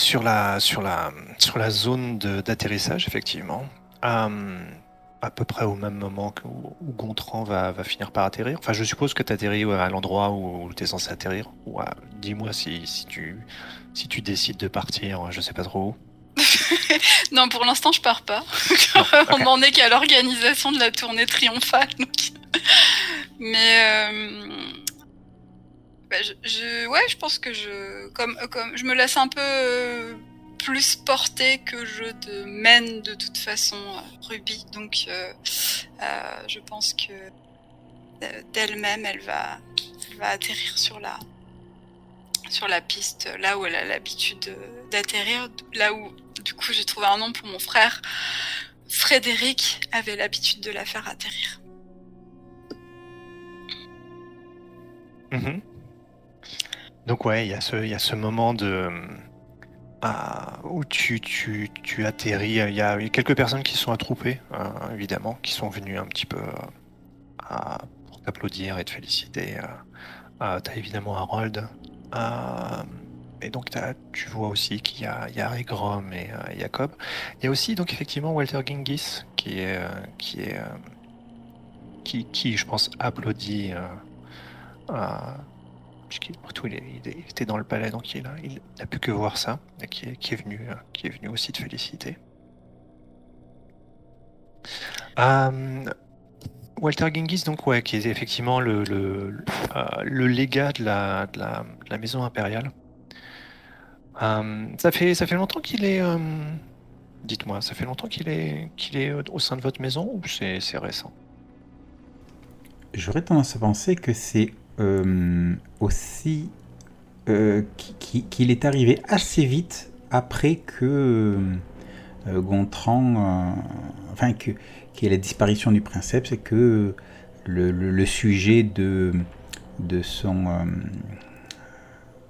sur la, sur la, sur la zone d'atterrissage, effectivement. Euh, à peu près au même moment où, Gontran va, va, finir par atterrir. Enfin, je suppose que tu atterris à l'endroit où tu es censé atterrir. Ou dis-moi si, si, tu, si tu décides de partir, je sais pas trop où. non, pour l'instant, je pars pas. On n'en est qu'à l'organisation de la tournée triomphale. Mais euh, bah, je, ouais, je pense que je, comme, comme, je me laisse un peu euh, plus porter que je te mène de toute façon, euh, Ruby. Donc, je pense que d'elle-même, elle va, va atterrir sur la, sur la piste, là où elle a l'habitude d'atterrir, là où du coup j'ai trouvé un nom pour mon frère. Frédéric avait l'habitude de la faire atterrir. Mhm. Donc ouais, il y, a ce, moment de euh, où tu, atterris. Il y, a quelques personnes qui sont attroupées, euh, évidemment, qui sont venues un petit peu euh, pour t'applaudir et te féliciter. T'as évidemment Harold. et donc tu vois aussi qu'il y a, il y a Egrom et Jacob. Il y a aussi donc effectivement Walter Gingis qui est qui est qui, qui je pense applaudit il, était dans le palais, donc il n'a pu que voir ça, et qui est, venu, aussi te féliciter. Euh, Walter Genghis, donc ouais, qui est effectivement le, le, euh, légat de la, maison impériale. Euh, ça, fait, ça fait longtemps qu'il est. Dites-moi, ça fait longtemps qu'il est, qu'il est au sein de votre maison ou c'est récent? J'aurais tendance à penser que c'est euh, aussi euh, qu'il est arrivé assez vite après que euh, Gontran, enfin que qu'il y ait la disparition du princeps et que le, sujet de de son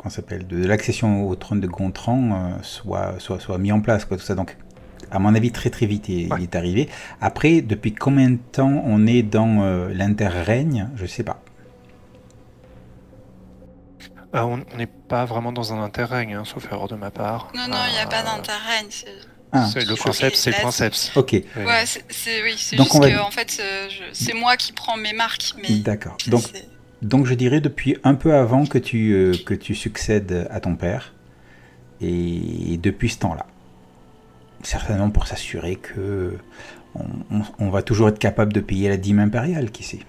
s'appelle de l'accession au trône de Gontran soit, soit soit mis en place quoi tout ça donc à mon avis, très très vite, il, est arrivé. Après, depuis combien de temps on est dans l'interrègne Je sais pas. Ah, on n'est pas vraiment dans un interrègne, hein, sauf erreur de ma part. Non, non, il n'y a pas euh, d'interrègne. Ah. le concept, c'est le concept. Ok. Ouais, c'est oui, c'est juste que en fait, euh, c'est moi qui prends mes marques. D'accord. Donc, donc je dirais depuis un peu avant que tu, euh, que tu succèdes à ton père, et depuis ce temps-là. Certainement pour s'assurer que on, on, va toujours être capable de payer la dîme impériale, qui sait.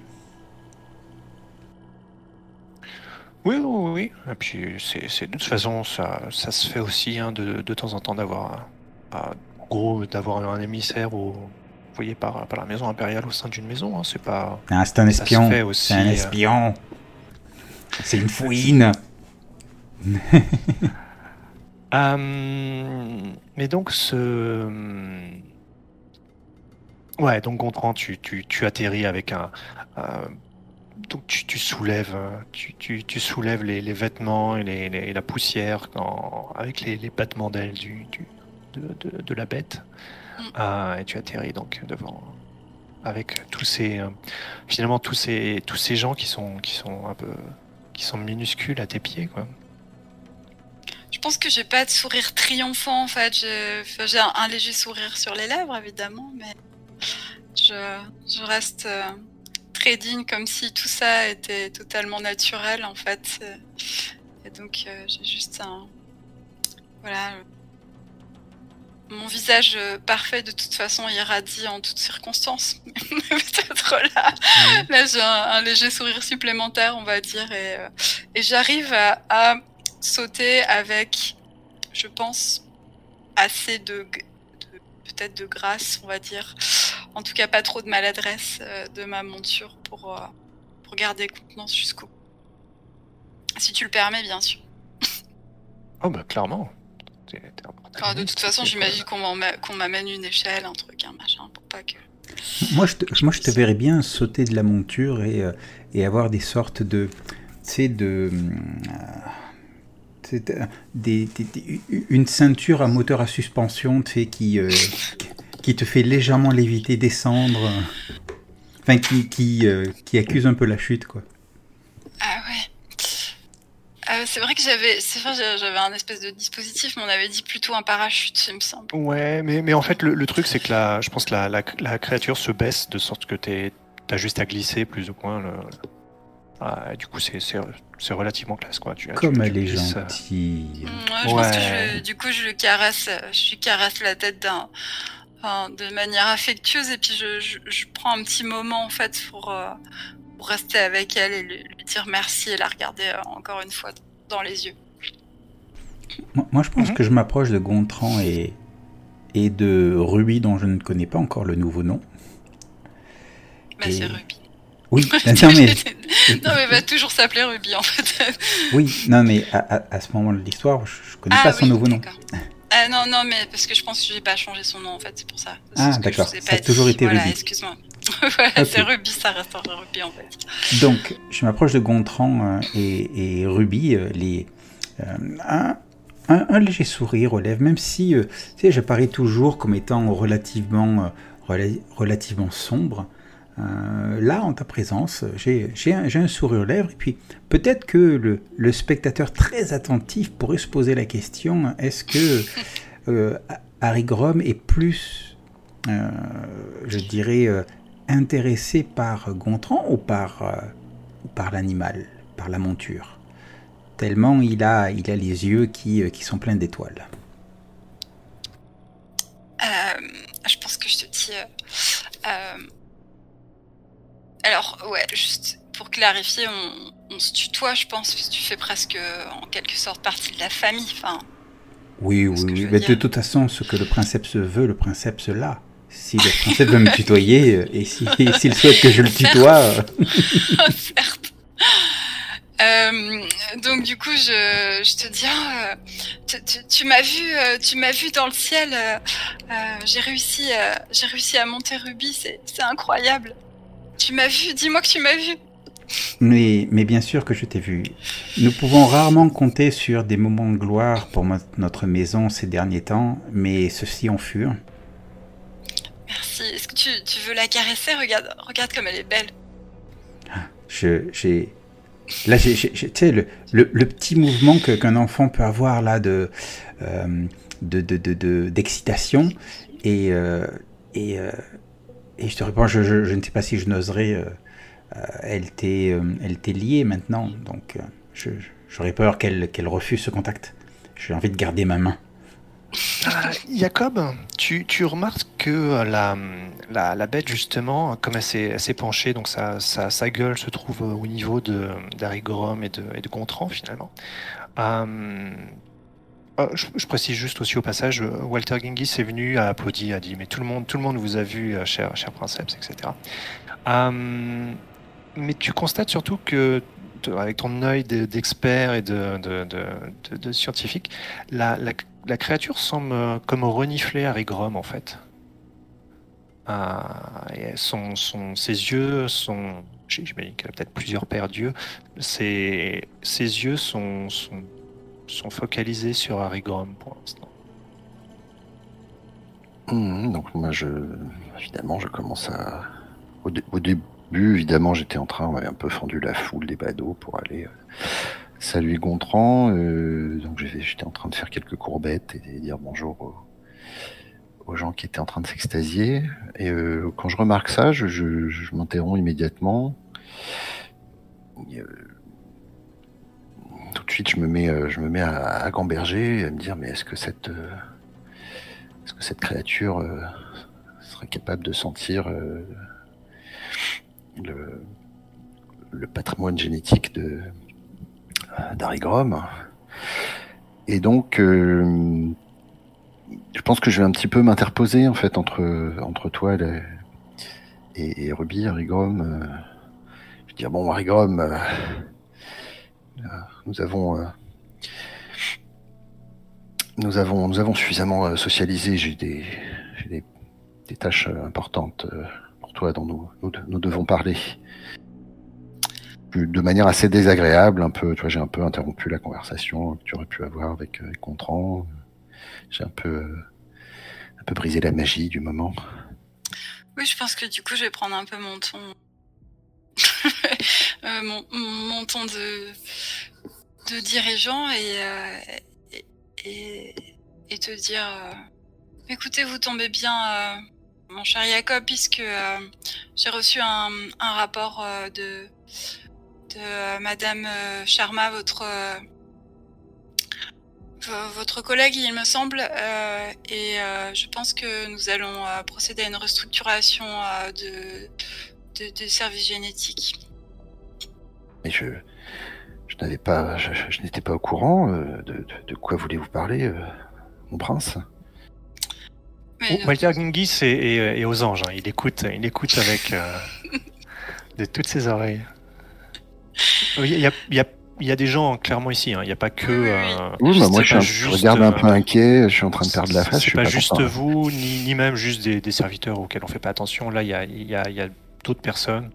Oui, oui, oui. Et puis, c'est, de toute façon, ça, ça se fait aussi hein, de, de temps en temps d'avoir, en gros, d'avoir un émissaire ou, vous voyez, par, par la maison impériale au sein d'une maison. Hein, c'est pas. Ah, c'est un espion. C'est un euh, espion. C'est une fouine. euh, mais donc, ce. Ouais, donc Gontran, tu, tu, tu atterris avec un. Euh, donc tu, soulèves, tu, tu, soulèves les, vêtements et, la poussière avec les, battements d'ailes du, de, la bête. Mm. Ah, et tu atterris donc devant avec tous ces euh, finalement tous ces tous ces gens qui sont qui sont un peu qui sont minuscules à tes pieds quoi. Je pense que j'ai pas de sourire triomphant en fait. J'ai un, léger sourire sur les lèvres évidemment, mais je, je reste euh, très digne, comme si tout ça était totalement naturel en fait. Et donc euh, j'ai juste un, voilà, mon visage euh, parfait de toute façon irradie en toutes circonstances. Peut-être là, mmh. là j'ai un, léger sourire supplémentaire, on va dire, et, euh, et j'arrive à, à, sauter avec, je pense, assez de, peut-être de grâce, on va dire. En tout cas, pas trop de maladresse euh, de ma monture pour, euh, pour garder contenance jusqu'au Si tu le permets, bien sûr. oh, bah, clairement. de toute façon, j'imagine qu'on m'amène une échelle, un truc, un machin, pour pas que. Moi, je te, moi, je te verrais bien sauter de la monture et, euh, et avoir des sortes de. Tu sais, de. Des, une ceinture à moteur à suspension qui, qui te fait légèrement léviter, descendre. Enfin, qui, qui, euh, qui accuse un peu la chute, quoi. Ah ouais. c'est vrai que j'avais, c'est vrai, j'avais un espèce de dispositif, mais on avait dit plutôt un parachute, il me semble. Ouais, mais, mais en fait, le, truc, c'est que la, je pense que la, la, créature se baisse de sorte que tu as juste à glisser plus ou moins. Le... Ah, du coup, c'est relativement classe, quoi. Tu, Comme elle est gentille. Ouais, je pense que du coup, je le caresse, je lui caresse la tête d'un, de manière affectueuse, et puis je, je, prends un petit moment en fait pour, euh, pour rester avec elle et lui, dire merci et la regarder euh, encore une fois dans les yeux. Moi, je pense mhm. que je m'approche de Gontran et, et de Ruby, dont je ne connais pas encore le nouveau nom. Bah, c'est Ruby. Oui, non mais... non mais va toujours s'appeler Ruby en fait. oui, non mais à, à, ce moment de l'histoire, je, ne connais ah pas son nouveau nom. Ah non, non, mais parce que je pense que j'ai pas changé son nom en fait, c'est pour ça. Ah d'accord, ça a toujours été voilà, Ruby. excuse-moi. voilà, c'est Ruby, ça reste Ruby en fait. Donc, je m'approche de Gontran euh, et, et, Ruby, euh, les, euh, un, un, léger sourire relève, même si tu sais, j'apparais toujours comme étant relativement, relativement sombre. Là, en ta présence, j'ai un, un, sourire aux lèvres, et puis peut-être que le, le, spectateur très attentif pourrait se poser la question est-ce que Harry Grom est plus, je dirais, intéressé par Gontran ou par, euh, par l'animal, par la monture? Tellement il a, il a les yeux qui, euh, qui sont pleins d'étoiles. Euh, je pense que je te dis. Alors, ouais, juste pour clarifier, on, se tutoie, je pense, parce que tu fais presque en quelque sorte partie de la famille. Enfin, oui, oui, oui. Mais de toute façon, ce que le princeps veut, le princeps l'a si le princeps veut me tutoyer euh, et s'il si, souhaite que je le tutoie. Euh. Certes. Euh, donc du coup, je, je te dis, ah, tu, tu, m'as vu, tu m'as vu dans le ciel. j'ai réussi, j'ai réussi à monter Ruby. C'est incroyable. Tu m'as vu. Dis-moi que tu m'as vu. Mais, mais bien sûr que je t'ai vu. Nous pouvons rarement compter sur des moments de gloire pour notre maison ces derniers temps, mais ceux-ci en furent. Merci. Est-ce que tu, tu, veux la caresser? Regarde, regarde comme elle est belle. Je, j'ai, là, j'ai, tu sais, le, le, le, petit mouvement que, qu'un enfant peut avoir là de, euh, de, de, de, d'excitation et euh, et, euh, et je te réponds, je, ne sais pas si je n'oserais. Euh, euh, elle t'est, t'est liée maintenant, donc je, j'aurais peur qu'elle, qu'elle refuse ce contact. J'ai envie de garder ma main. Jacob, tu, tu, remarques que la, la, la, bête, justement, comme elle s'est, penchée, donc sa, sa, sa, gueule se trouve au niveau d'Arigrom et de, et de Gontran, finalement. Euh, oh, je, précise juste aussi au passage, Walter Genghis est venu, a applaudi, a dit Mais tout le monde, tout le monde vous a vu, euh, cher, cher princeps, etc. Euh, mais tu constates surtout que avec ton œil d'expert et de, scientifique, la, créature semble euh, comme renifler Harry Grom en fait. Ah, ses yeux sont. J'imagine qu'elle a peut-être plusieurs paires d'yeux. Ses, yeux sont, sont, focalisés sur Harry Grom pour l'instant. Mmh, donc moi, je, évidemment, je commence à... Au, début, évidemment, j'étais en train, on m'avait un peu fendu la foule des badauds pour aller euh, Salut Gontran. Euh, donc j'étais en train de faire quelques courbettes et dire bonjour aux, gens qui étaient en train de s'extasier. Et euh, quand je remarque ça, je, m'interromps immédiatement. Tout de suite, je me mets, je me mets à, gamberger et à me dire mais est-ce que cette, est-ce que cette créature serait capable de sentir le, le patrimoine génétique de d'Arigrom. Et donc, euh, je pense que je vais un petit peu m'interposer en fait entre entre toi et, et, Ruby, Arigrom. Euh, je vais dire bon, Arigrom, euh, nous avons nous avons nous avons suffisamment socialisé. J'ai des, des, des tâches importantes pour toi dont nous, nous, nous devons parler de manière assez désagréable, un peu. Tu vois, j'ai un peu interrompu la conversation que tu aurais pu avoir avec, avec Contran. J'ai un peu, un peu brisé la magie du moment. Oui, je pense que du coup, je vais prendre un peu mon ton, euh, mon, ton de de dirigeants et, euh, et, et, te dire euh, écoutez, vous tombez bien, mon cher Jacob, puisque j'ai reçu un, rapport de, de Madame Sharma, votre, votre collègue, il me semble, et je pense que nous allons procéder à une restructuration de, de services génétiques. Mais je, je n'avais pas, je, n'étais pas au courant euh, de, de, de quoi voulez-vous parler, euh, mon prince? Oh, Walter Gingis est, est- est aux anges. hein. Il écoute, il écoute avec euh, de toutes ses oreilles. Il y a, il y a- il y a des gens clairement ici. hein. Il n'y a pas que. Oui, euh, bah, moi je, pas regarde un euh, peu inquiet, je suis en train de perdre la face. je C'est suis pas, juste content. vous, ni, ni même juste des, des serviteurs auxquels on fait pas attention. Là, il y a, il y a- il y a d'autres personnes.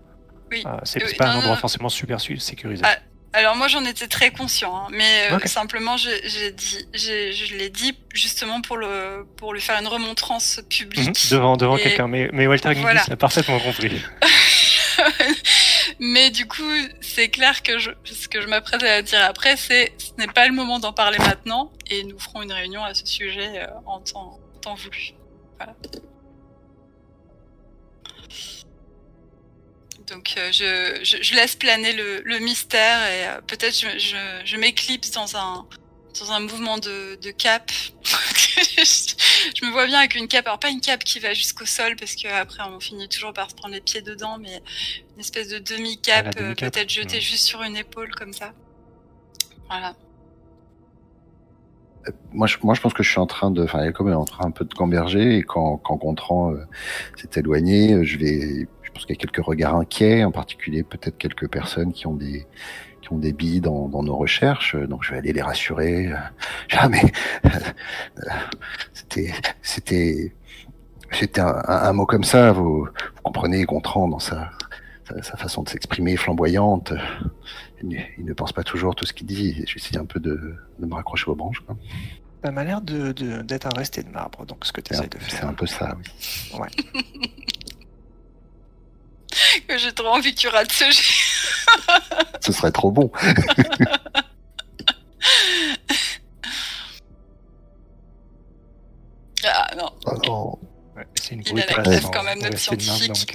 Oui. Euh, c'est Oui, pas non, un endroit non. forcément super su- sécurisé. Ah, Alors moi j'en étais très conscient, hein, mais euh, simplement je- j'ai dit, je l'ai dit justement pour le pour lui faire une remontrance Mhm, publique. devant devant Et- quelqu'un. Mais, mais Walter Voilà. l'a parfaitement compris. mais du coup c'est clair que je, ce que je m'apprête à dire après c'est ce n'est pas le moment d'en parler maintenant et nous ferons une réunion à ce sujet euh, en temps, en temps voulu. Voilà. Donc euh, je, je, je laisse planer le, le mystère et euh, peut-être je, je, je m'éclipse dans un dans un mouvement de, de cape. je me vois bien avec une cape, alors pas une cape qui va jusqu'au sol parce que après on finit toujours par se prendre les pieds dedans, mais une espèce de Ah, demi-cape, la euh, peut-être jetée juste sur une épaule comme ça. Voilà. Moi je, moi, je pense que je suis en train de. Enfin, Jacob est en train un peu de gamberger et quand, quand Gontran euh, s'est éloigné, je vais. Pense qu'il y a quelques regards inquiets, en particulier peut-être quelques personnes qui ont des qui ont des billes dans, dans nos recherches, donc je vais aller les rassurer. Jamais. C'était c'était c'était un, un- un mot comme ça. Vous, vous comprenez Gontran dans sa sa, sa façon de s'exprimer flamboyante. Il, ne- il ne pense pas toujours tout ce qu'il dit. Je vais essayer un peu de, de me raccrocher aux branches. quoi. Ça m'a l'air de- de- d'être un resté de marbre, donc ce que tu C'est un, essaies de c'est faire. un peu ça, oui. Que j'ai trop envie que tu rates ce jet. Ce serait trop bon. Ah non. Non. Ouais, c'est une Il grosse a la classe en- quand même marbre, scientifique. donc,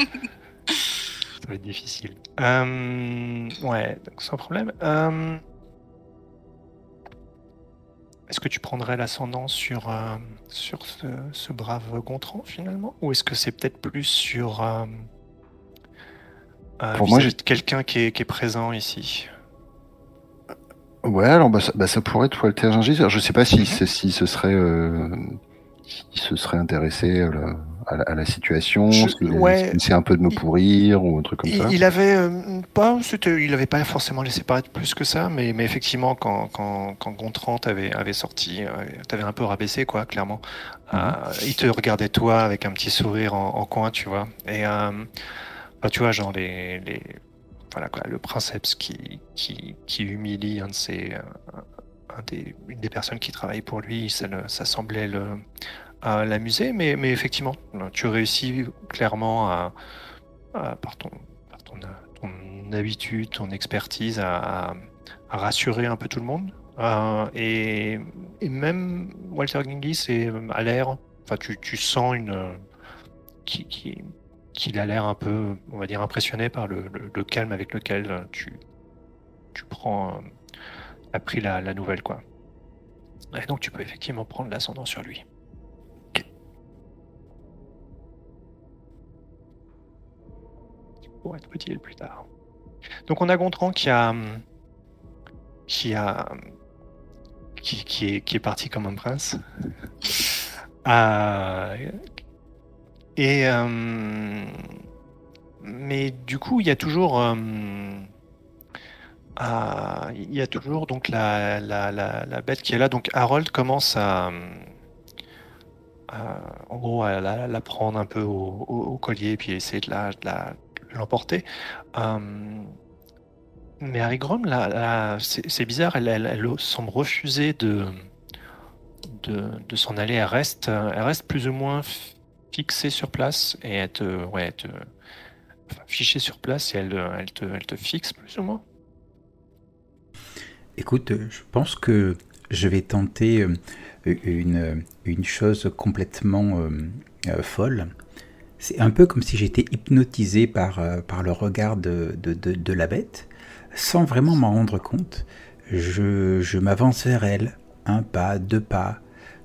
euh, ça va être difficile. Euh, ouais, donc sans problème. Euh, Est-ce que tu prendrais l'ascendant sur, euh, sur ce, ce brave Gontran finalement? Ou est-ce que c'est peut-être plus sur euh, euh, Pour moi, de quelqu'un qui est, qui est présent ici? Ouais, alors bah, ça, bah, ça pourrait être Walter Gingis. Alors, je sais pas si, Mhm. si ce serait, s'il se serait intéressé à la, à la, à la situation, s'il ouais. un peu de me Il- pourrir ou un truc comme Il, ça. il avait euh, pas, il avait pas forcément laissé paraître plus que ça, mais, mais effectivement, quand, quand, quand Gontran t'avait avait sorti, euh, t'avais un peu rabaissé, quoi, clairement. Euh, il te regardait toi avec un petit sourire en, en coin, tu vois. Et bah, tu vois, genre les, les voilà quoi, le princeps qui, qui, qui humilie un de ses, un des, une des personnes qui travaille pour lui, ça, le- ça semblait le à l'amuser, mais, mais effectivement, tu réussis clairement à, par ton, ton, habitude, ton expertise à, rassurer un peu tout le monde. Euh, et, même Walter Gingis est à l'air, enfin tu, tu sens une euh, qui, qui- qu'il a l'air un peu, on va dire, impressionné par le, calme avec lequel euh, tu, tu prends, euh, as pris la, la nouvelle, quoi. Et donc tu peux effectivement prendre l'ascendant sur lui. Pour être utile plus tard. Donc on a Gontran qui a qui a qui, qui est, qui est parti comme un prince. Euh, et hum, mais du coup il y a toujours ah, il y a toujours donc la, la, la, bête qui est là. Donc Harold commence à, en gros à la, prendre un peu au, collier puis essayer de la, l'emporter. Hum, mais Harry Grom, là, c'est bizarre, elle, semble refuser de, de, de s'en aller. Elle reste, euh, elle reste plus ou moins fixée sur place et elle te, ouais, fichée sur place et elle, euh, elle te, elle te fixe plus ou moins. écoute, je pense que je vais tenter une, une chose complètement folle. C'est un peu comme si j'étais hypnotisé par, par le regard de, la bête, sans vraiment m'en rendre compte. Je, je m'avance vers elle, un pas, deux pas,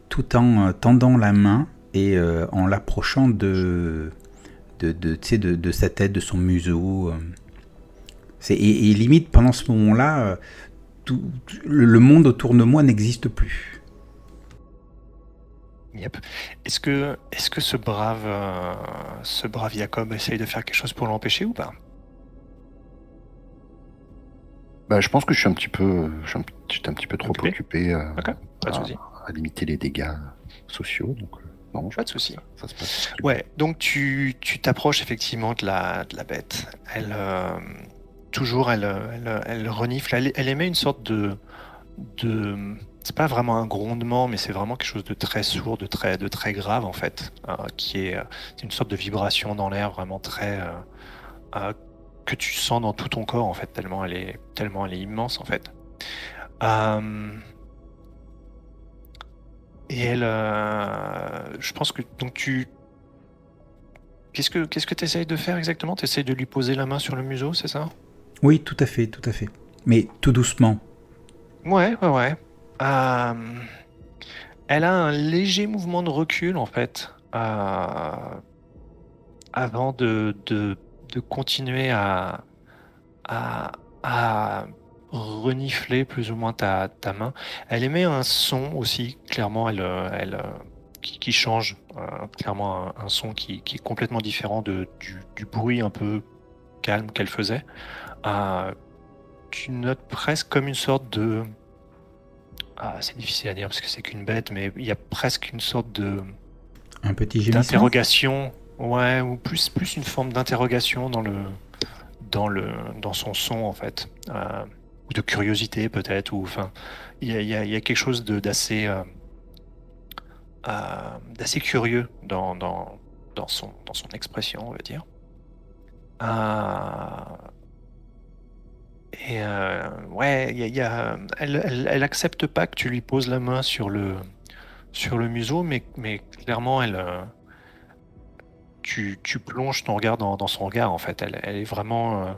tout en tendant la main et en l'approchant de, de, de, sa tête, de son museau. Et, et, limite, pendant ce moment-là, le monde autour de moi n'existe plus. Yep. Est-ce que, est que ce brave, euh, ce brave Jacob essaye de faire quelque chose pour l'empêcher ou pas? Bah, je pense que je suis un petit peu, j'étais un petit peu trop occupé, euh, à, limiter les dégâts sociaux. Donc, euh, non, pas de souci. Ça, se passe. Ouais, donc tu t'approches effectivement de la, de la bête. Elle, toujours, elle, elle, renifle. Elle, émet une sorte de. de c'est pas vraiment un grondement, mais c'est vraiment quelque chose de très sourd, de très, de très grave en fait, euh, qui est, une sorte de vibration dans l'air vraiment très euh, euh, que tu sens dans tout ton corps en fait, tellement elle est, tellement elle est immense en fait. et elle, je pense que donc tu, qu'est-ce que qu'est-ce que tu essayes de faire exactement? Tu essayes de lui poser la main sur le museau, c'est ça? Oui, tout à fait, tout à fait. Mais tout doucement. Ouais, ouais, ouais. Euh, elle a un léger mouvement de recul, en fait, euh, avant de, de, continuer à, à, renifler plus ou moins ta, ta, main. Elle émet un son aussi, clairement, elle, elle, qui, change, euh, clairement un, son qui, qui, est complètement différent de, du, du bruit un peu calme qu'elle faisait tu notes presque comme une sorte de. Ah, c'est difficile à dire parce que c'est qu'une bête, mais il y a presque une sorte de. Un petit D'interrogation. Ouais, ou plus, plus une forme d'interrogation dans le. Dans, le, dans son son en fait, euh, ou de curiosité peut-être, ou enfin, il y a, y a, quelque chose d'assez euh, euh, d'assez curieux dans, dans, dans, son, dans son expression, on va dire. Et euh, ouais, elle, elle, accepte pas que tu lui poses la main sur le, sur le museau, mais, mais clairement, elle, euh, tu, tu plonges ton regard dans, son regard, en fait. Elle, elle est vraiment. Euh,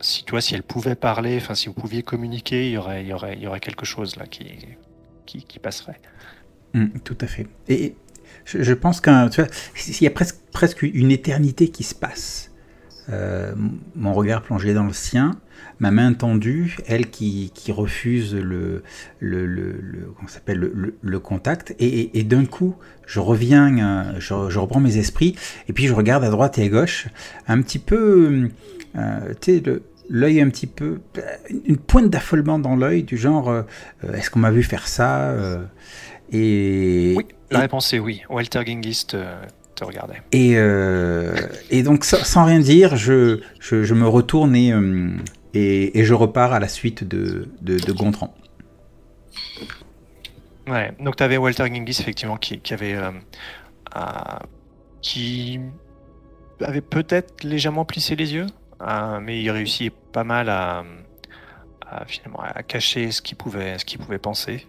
si, tu si elle pouvait parler, enfin, si vous pouviez communiquer, il y aurait, y aurait, y aurait quelque chose là qui, qui, qui passerait. Mmh, tout à fait. Et je, je pense qu'il y a presque, presque une éternité qui se passe. Mon regard plongé dans le sien, ma main tendue, elle qui, refuse le, le, le, s'appelle le, contact, et, d'un coup, je reviens, euh, je, reprends mes esprits, et puis je regarde à droite et à gauche, un petit peu, euh, tu sais, l'œil un petit peu, une pointe d'affolement dans l'œil, du genre, euh, est-ce qu'on m'a vu faire ça et, Oui, la réponse est oui. Walter Gingist te regardait. Et, et donc, sans, rien dire, je, je, me retourne et et, je repars à la suite de, de, Gontran. Ouais, donc tu avais Walter Gingis effectivement qui, avait euh, qui avait peut-être légèrement plissé les yeux, euh, mais il réussit pas mal à, finalement à cacher ce qu'il pouvait, ce qu'il pouvait penser.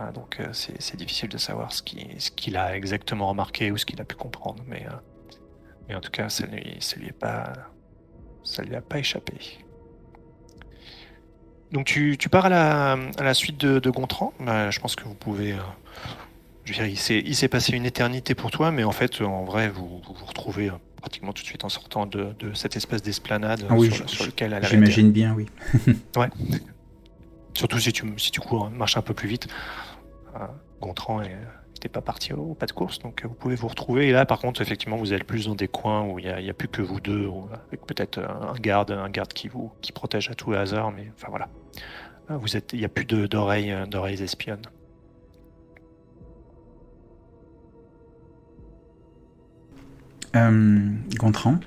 Euh, donc c'est difficile de savoir ce qu'il a exactement remarqué ou ce qu'il a pu comprendre, mais, mais en tout cas ça lui, ça lui est pas ça lui a pas échappé. Donc tu, pars à la, suite de, Gontran. Bah, je pense que vous pouvez. Euh, je veux dire, il s'est passé une éternité pour toi, mais en fait, en vrai, vous vous, retrouvez euh, pratiquement tout de suite en sortant de, cette espèce d'esplanade ah sur, laquelle elle J'imagine bien, oui. ouais. Surtout si tu, si tu cours, marches un peu plus vite. Euh, Gontran n'était pas parti au pas de course, donc vous pouvez vous retrouver. Et là, par contre, effectivement, vous êtes plus dans des coins où il n'y a, plus que vous deux, avec peut-être un garde, un garde qui vous qui protège à tout hasard, mais enfin voilà. Vous êtes, il n'y a plus d'oreilles d'oreilles espionnes. Euh, Gontran?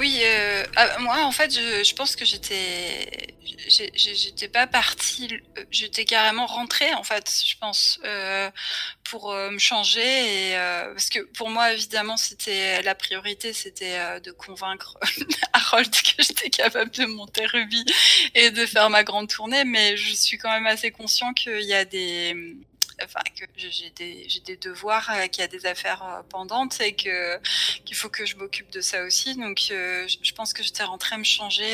Oui, euh, ah, moi en fait, je, pense que j'étais, j'étais pas partie, euh, j'étais carrément rentrée en fait, je pense, euh, pour euh, me changer et euh, parce que pour moi évidemment c'était la priorité, c'était euh, de convaincre Harold que j'étais capable de monter Ruby et de faire ma grande tournée, mais je suis quand même assez conscient qu'il y a des Enfin, que j'ai des, devoirs, euh, qu'il y a des affaires euh, pendantes et que qu'il faut que je m'occupe de ça aussi. Donc, euh, je pense que j'étais rentrée me changer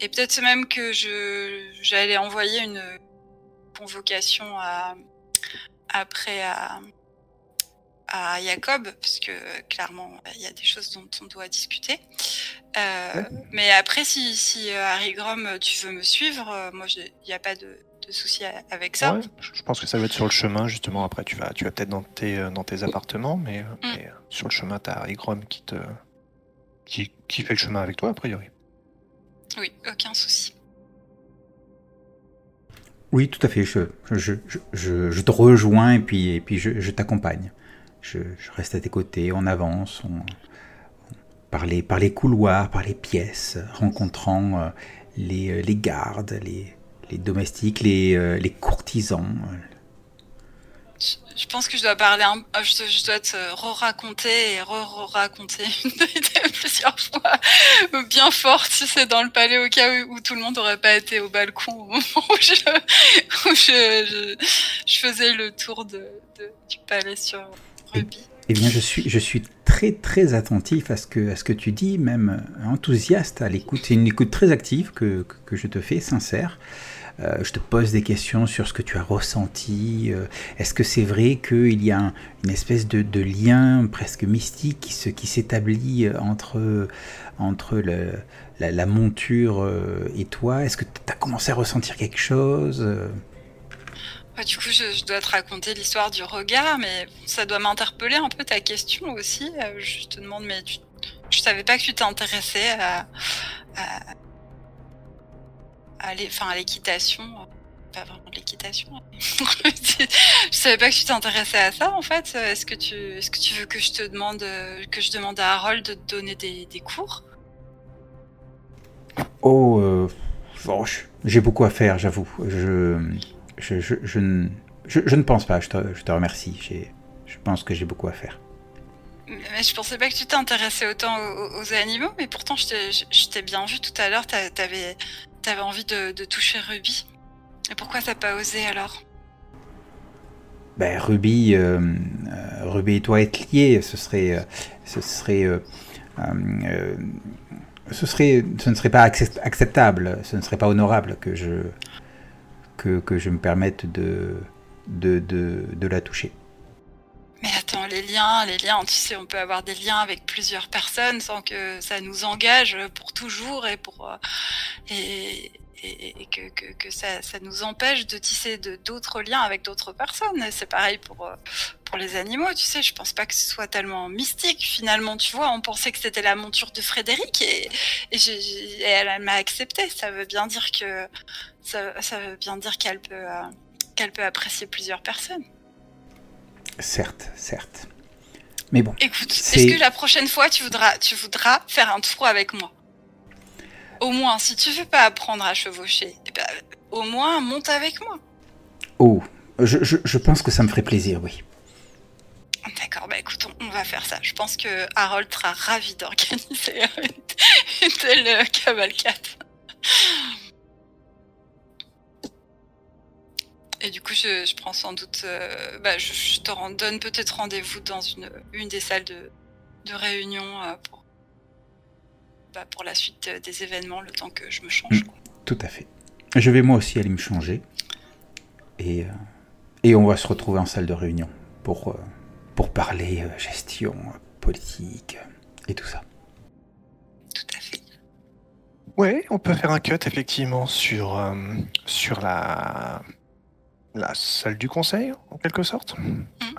et peut-être même que je j'allais envoyer une convocation à après à à Jacob parce que clairement il y a des choses dont on doit discuter. Euh, Ouais. Mais après, si, si Harry Grom, tu veux me suivre, moi il n'y a pas de, de souci a- avec ça. Ouais, je pense que ça va être sur le chemin, justement. Après, tu vas, tu vas peut-être dans tes, euh, dans tes appartements, mais, euh, Mm. mais, euh, sur le chemin, t'as Harry Grom qui te. Qui, qui fait le chemin avec toi, a priori. Oui, aucun souci. Oui, tout à fait. Je, je, je, je, je te rejoins et puis, et puis je, je t'accompagne. Je, je reste à tes côtés, on avance, on, par, les, par les couloirs, par les pièces, rencontrant euh, les, euh, les gardes, les, les domestiques, les, euh, les courtisans. Je, je pense que je dois parler, un, euh, je, je dois te re-raconter et re-raconter plusieurs fois, euh, bien fort, si c'est dans le palais, au cas où, où tout le monde n'aurait pas été au balcon au moment où je, où je, faisais le tour de, de- du palais sur Ruby. Eh bien, je suis, je suis très très attentif à ce que, à ce que tu dis, même enthousiaste à l'écoute. C'est une écoute très active que, que je te fais, sincère. Euh, je te pose des questions sur ce que tu as ressenti. Euh, Est-ce que c'est vrai qu'il y a un- une espèce de, lien presque mystique qui qui s'établit euh, entre, entre la, monture et toi? Est-ce que tu as commencé à ressentir quelque chose du coup, je, dois te raconter l'histoire du regard, mais ça doit m'interpeller un peu ta question aussi. Je te demande, mais tu, je savais pas que tu t'intéressais à, à, à l'équitation. Pas vraiment l'équitation. je savais pas que tu t'intéressais à ça, en fait. Est-ce que tu, est-ce que tu veux que je te demande, euh, que je demande à Harold de te donner des, des cours? Oh, euh, j'ai beaucoup à faire, j'avoue. Je, je, je, je, je, ne pense pas, je te, te remercie. Je pense que j'ai beaucoup à faire. Mais je pensais pas que tu t'intéressais autant aux, aux animaux, mais pourtant je t'ai- bien vu tout à l'heure, t'a- t'avais avais envie de, toucher Ruby. Et pourquoi t'as pas osé alors? Ben, Ruby, euh, euh, Ruby et toi êtes liés, ce serait, euh, ce serait, ce serait, ce ne serait pas accep- acceptable, ce ne serait pas honorable que je, que, que je me permette de, de, de la toucher. Mais attends, les liens, les liens, tu sais, on peut avoir des liens avec plusieurs personnes sans que ça nous engage pour toujours et pour euh, et, et, que, que, que ça, ça nous empêche de tisser d'autres liens avec d'autres personnes. C'est pareil pour euh, pour les animaux, tu sais. Je pense pas que ce soit tellement mystique finalement. Tu vois, on pensait que c'était la monture de Frédéric et, et, elle, elle m'a accepté. Ça veut bien dire que ça, ça veut bien dire qu'elle peut euh, qu'elle peut apprécier plusieurs personnes. Certes, certes. Mais bon, Écoute, C'est- est-ce que la prochaine fois tu voudras, tu voudras faire un tour avec moi? Au moins, si tu veux pas apprendre à chevaucher, eh ben, au moins monte avec moi. oh, je, je, je pense que ça me ferait plaisir, oui. D'accord, bah écoute, on, on va faire ça. Je pense que Harold sera ravi d'organiser une, une telle euh, cavalcade. Et du coup, je, je prends sans doute. euh, bah, je, je te donne peut-être rendez-vous dans une, une des salles de, de réunion euh, pour, bah, pour la suite euh, des événements, le temps que je me change. Mm. quoi. Tout à fait. Je vais moi aussi aller me changer. Et, euh, et on va se retrouver en salle de réunion pour, euh, pour parler euh, gestion, politique et tout ça. Tout à fait. Ouais, on peut faire un cut effectivement sur, euh, sur la, la salle du conseil, en quelque sorte.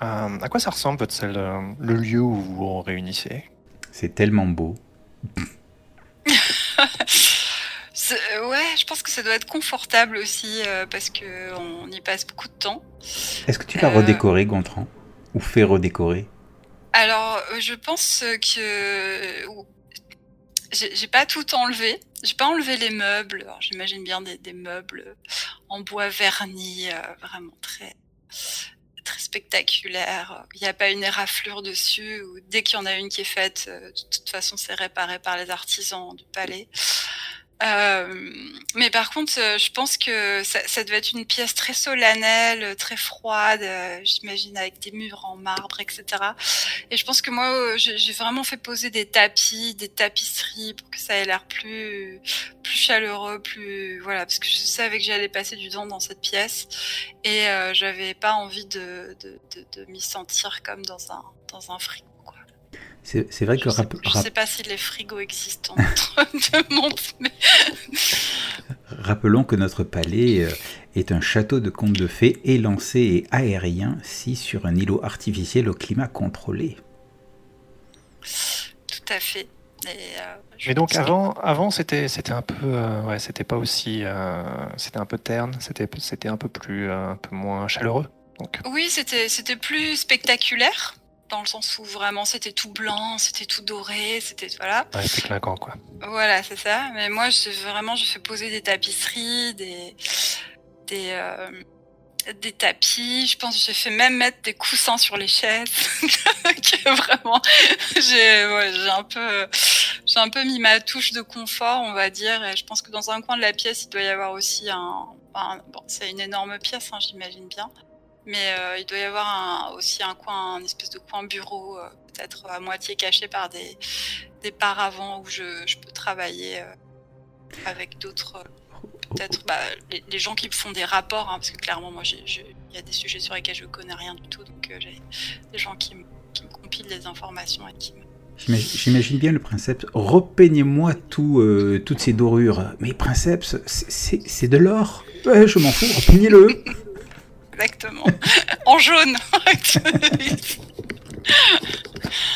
Euh, à quoi ça ressemble votre salle, euh, le lieu où vous vous réunissez? C'est tellement beau. Euh, Ouais, je pense que ça doit être confortable aussi euh, parce que on y passe beaucoup de temps. Est-ce que tu l'as Euh. redécoré, Gontran? Ou fait redécorer? Alors, je pense que j'ai pas tout enlevé. J'ai pas enlevé les meubles. J'imagine bien des, des meubles en bois verni, euh, vraiment très très spectaculaire. Il n'y a pas une éraflure dessus. Ou dès qu'il y en a une qui est faite, euh, de toute façon, c'est réparé par les artisans du palais. Euh, mais par contre, euh, je pense que ça, ça devait être une pièce très solennelle, euh, très froide, j'imagine avec des murs en marbre, etc. Et je pense que moi, j'ai vraiment fait poser des tapis, des tapisseries pour que ça ait l'air plus, plus chaleureux, plus voilà, parce que je savais que j'allais passer du temps dans cette pièce et euh, j'avais pas envie de, de, de, de m'y sentir comme dans un dans un frigo. C'est c'est vrai que Je, sais, rap- je rap- sais pas si les frigos existent en notre monde, mais rappelons que notre palais euh, est un château de contes de fées élancé et aérien, si sur un îlot artificiel au climat contrôlé. tout à fait. Et, euh, je Mais donc que- avant, avant c'était c'était un peu, euh, ouais, c'était pas aussi, euh, c'était un peu terne, c'était c'était un peu plus, euh, un peu moins chaleureux. Donc Oui, c'était c'était plus spectaculaire dans le sens où vraiment c'était tout blanc, c'était tout doré, c'était voilà. ouais, c'était clinquant quoi. Voilà, c'est ça. Mais moi, vraiment, j'ai fait poser des tapisseries, des des euh, des tapis. Je pense que j'ai fait même mettre des coussins sur les chaises. que vraiment, j'ai ouais, un peu j'ai un peu mis ma touche de confort, on va dire. Et je pense que dans un coin de la pièce, il doit y avoir aussi un, un- bon, c'est une énorme pièce, hein, j'imagine bien. Mais euh, il doit y avoir aussi un coin, un espèce de coin bureau, euh, peut-être à moitié caché par des, paravents où je, peux travailler euh, avec d'autres, peut-être bah, les, les gens qui me font des rapports, hein, parce que clairement, moi, il y a des sujets sur lesquels je connais rien du tout, donc j'ai des gens qui me, compilent des informations et qui me... J'imagine bien le princeps. Repeignez-moi tout, toutes ces dorures. Mais princeps, c'est de l'or. Ouais, je m'en fous, repeignez-le. Exactement. en jaune.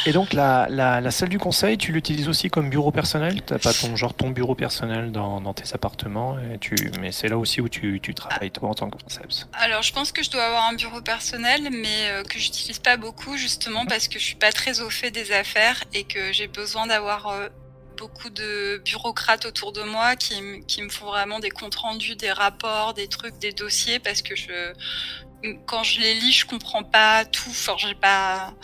Et donc la, la, la salle du conseil, tu l'utilises aussi comme bureau personnel? T'as pas ton genre ton bureau personnel dans, dans tes appartements, et tu, mais c'est là aussi où tu, tu travailles toi en tant que princeps. Alors, je pense que je dois avoir un bureau personnel, mais euh, que j'utilise pas beaucoup, justement parce que je suis pas très au fait des affaires et que j'ai besoin d'avoir euh, beaucoup de bureaucrates autour de moi qui, qui me font vraiment des comptes rendus, des rapports, des trucs, des dossiers, parce que je, quand je les lis, je comprends pas tout. Enfin, j'ai pas,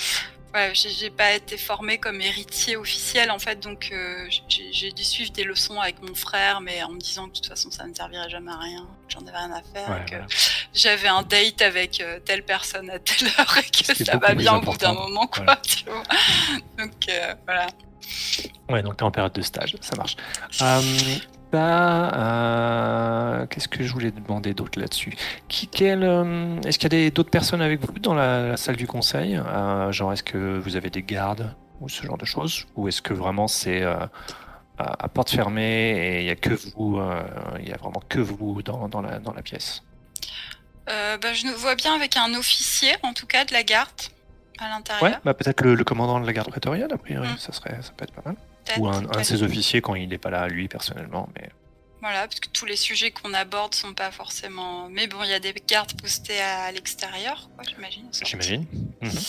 ouais, j'ai pas été formée comme héritier officiel en fait, donc euh, j'ai dû suivre des leçons avec mon frère, mais en me disant que de toute façon ça ne servirait jamais à rien, que j'en avais rien à faire, Ouais, que voilà. j'avais un date avec euh, telle personne à telle heure et que ça va bien au bout d'un moment, quoi, Voilà. tu vois. Donc euh, voilà. Ouais, donc t'es en période de stage, ça marche. Euh, bah, euh, Qu'est-ce que je voulais demander d'autre là-dessus? Qui, quel, euh, Est-ce qu'il y a d'autres personnes avec vous dans la, la salle du conseil? Euh, Genre, est-ce que vous avez des gardes ou ce genre de choses? Ou est-ce que vraiment c'est euh, à, à porte fermée et il y a que vous, euh, il y a vraiment que vous dans, dans, la, dans la pièce? Euh, bah, je nous vois bien avec un officier, en tout cas, de la garde à Ouais, l'intérieur. bah peut-être le, le commandant de la garde prétoriale, a priori, Mm. ça, serait, ça peut être pas mal. Ou un, un de ses officiers quand il n'est pas là, lui, personnellement. Mais... Voilà, parce que tous les sujets qu'on aborde sont pas forcément. Mais bon, il y a des gardes postés à l'extérieur, quoi, j'imagine. J'imagine. Mhm.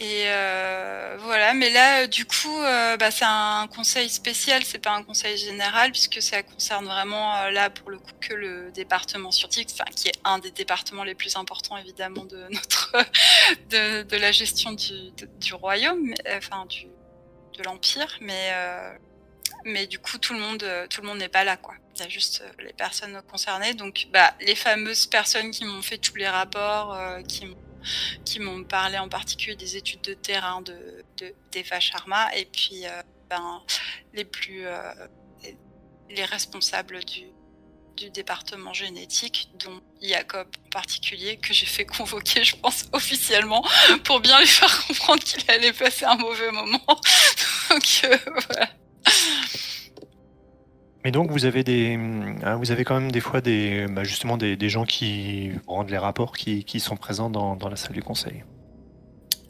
Et euh, voilà, mais là, euh, du coup, euh, bah, c'est un conseil spécial, c'est pas un conseil général, puisque ça concerne vraiment, euh, là, pour le coup, que le département scientifique, enfin, qui est un des départements les plus importants, évidemment, de notre, de, de la gestion du, du royaume, enfin, du, de l'empire, mais, mais du coup, tout le monde, tout le monde n'est pas là, quoi. Il y a juste les personnes concernées, donc, bah, les fameuses personnes qui m'ont fait tous les rapports, qui m'ont qui m'ont parlé en particulier des études de terrain de, de d'Eva Sharma et puis euh, ben, les plus euh, les, les responsables du, du département génétique, dont Jacob en particulier, que j'ai fait convoquer, je pense, officiellement, pour bien lui faire comprendre qu'il allait passer un mauvais moment. Donc euh, voilà. Mais donc vous avez des, hein, vous avez quand même des fois des, bah, justement des, des gens qui rendent les rapports, qui, qui sont présents dans, dans la salle du conseil.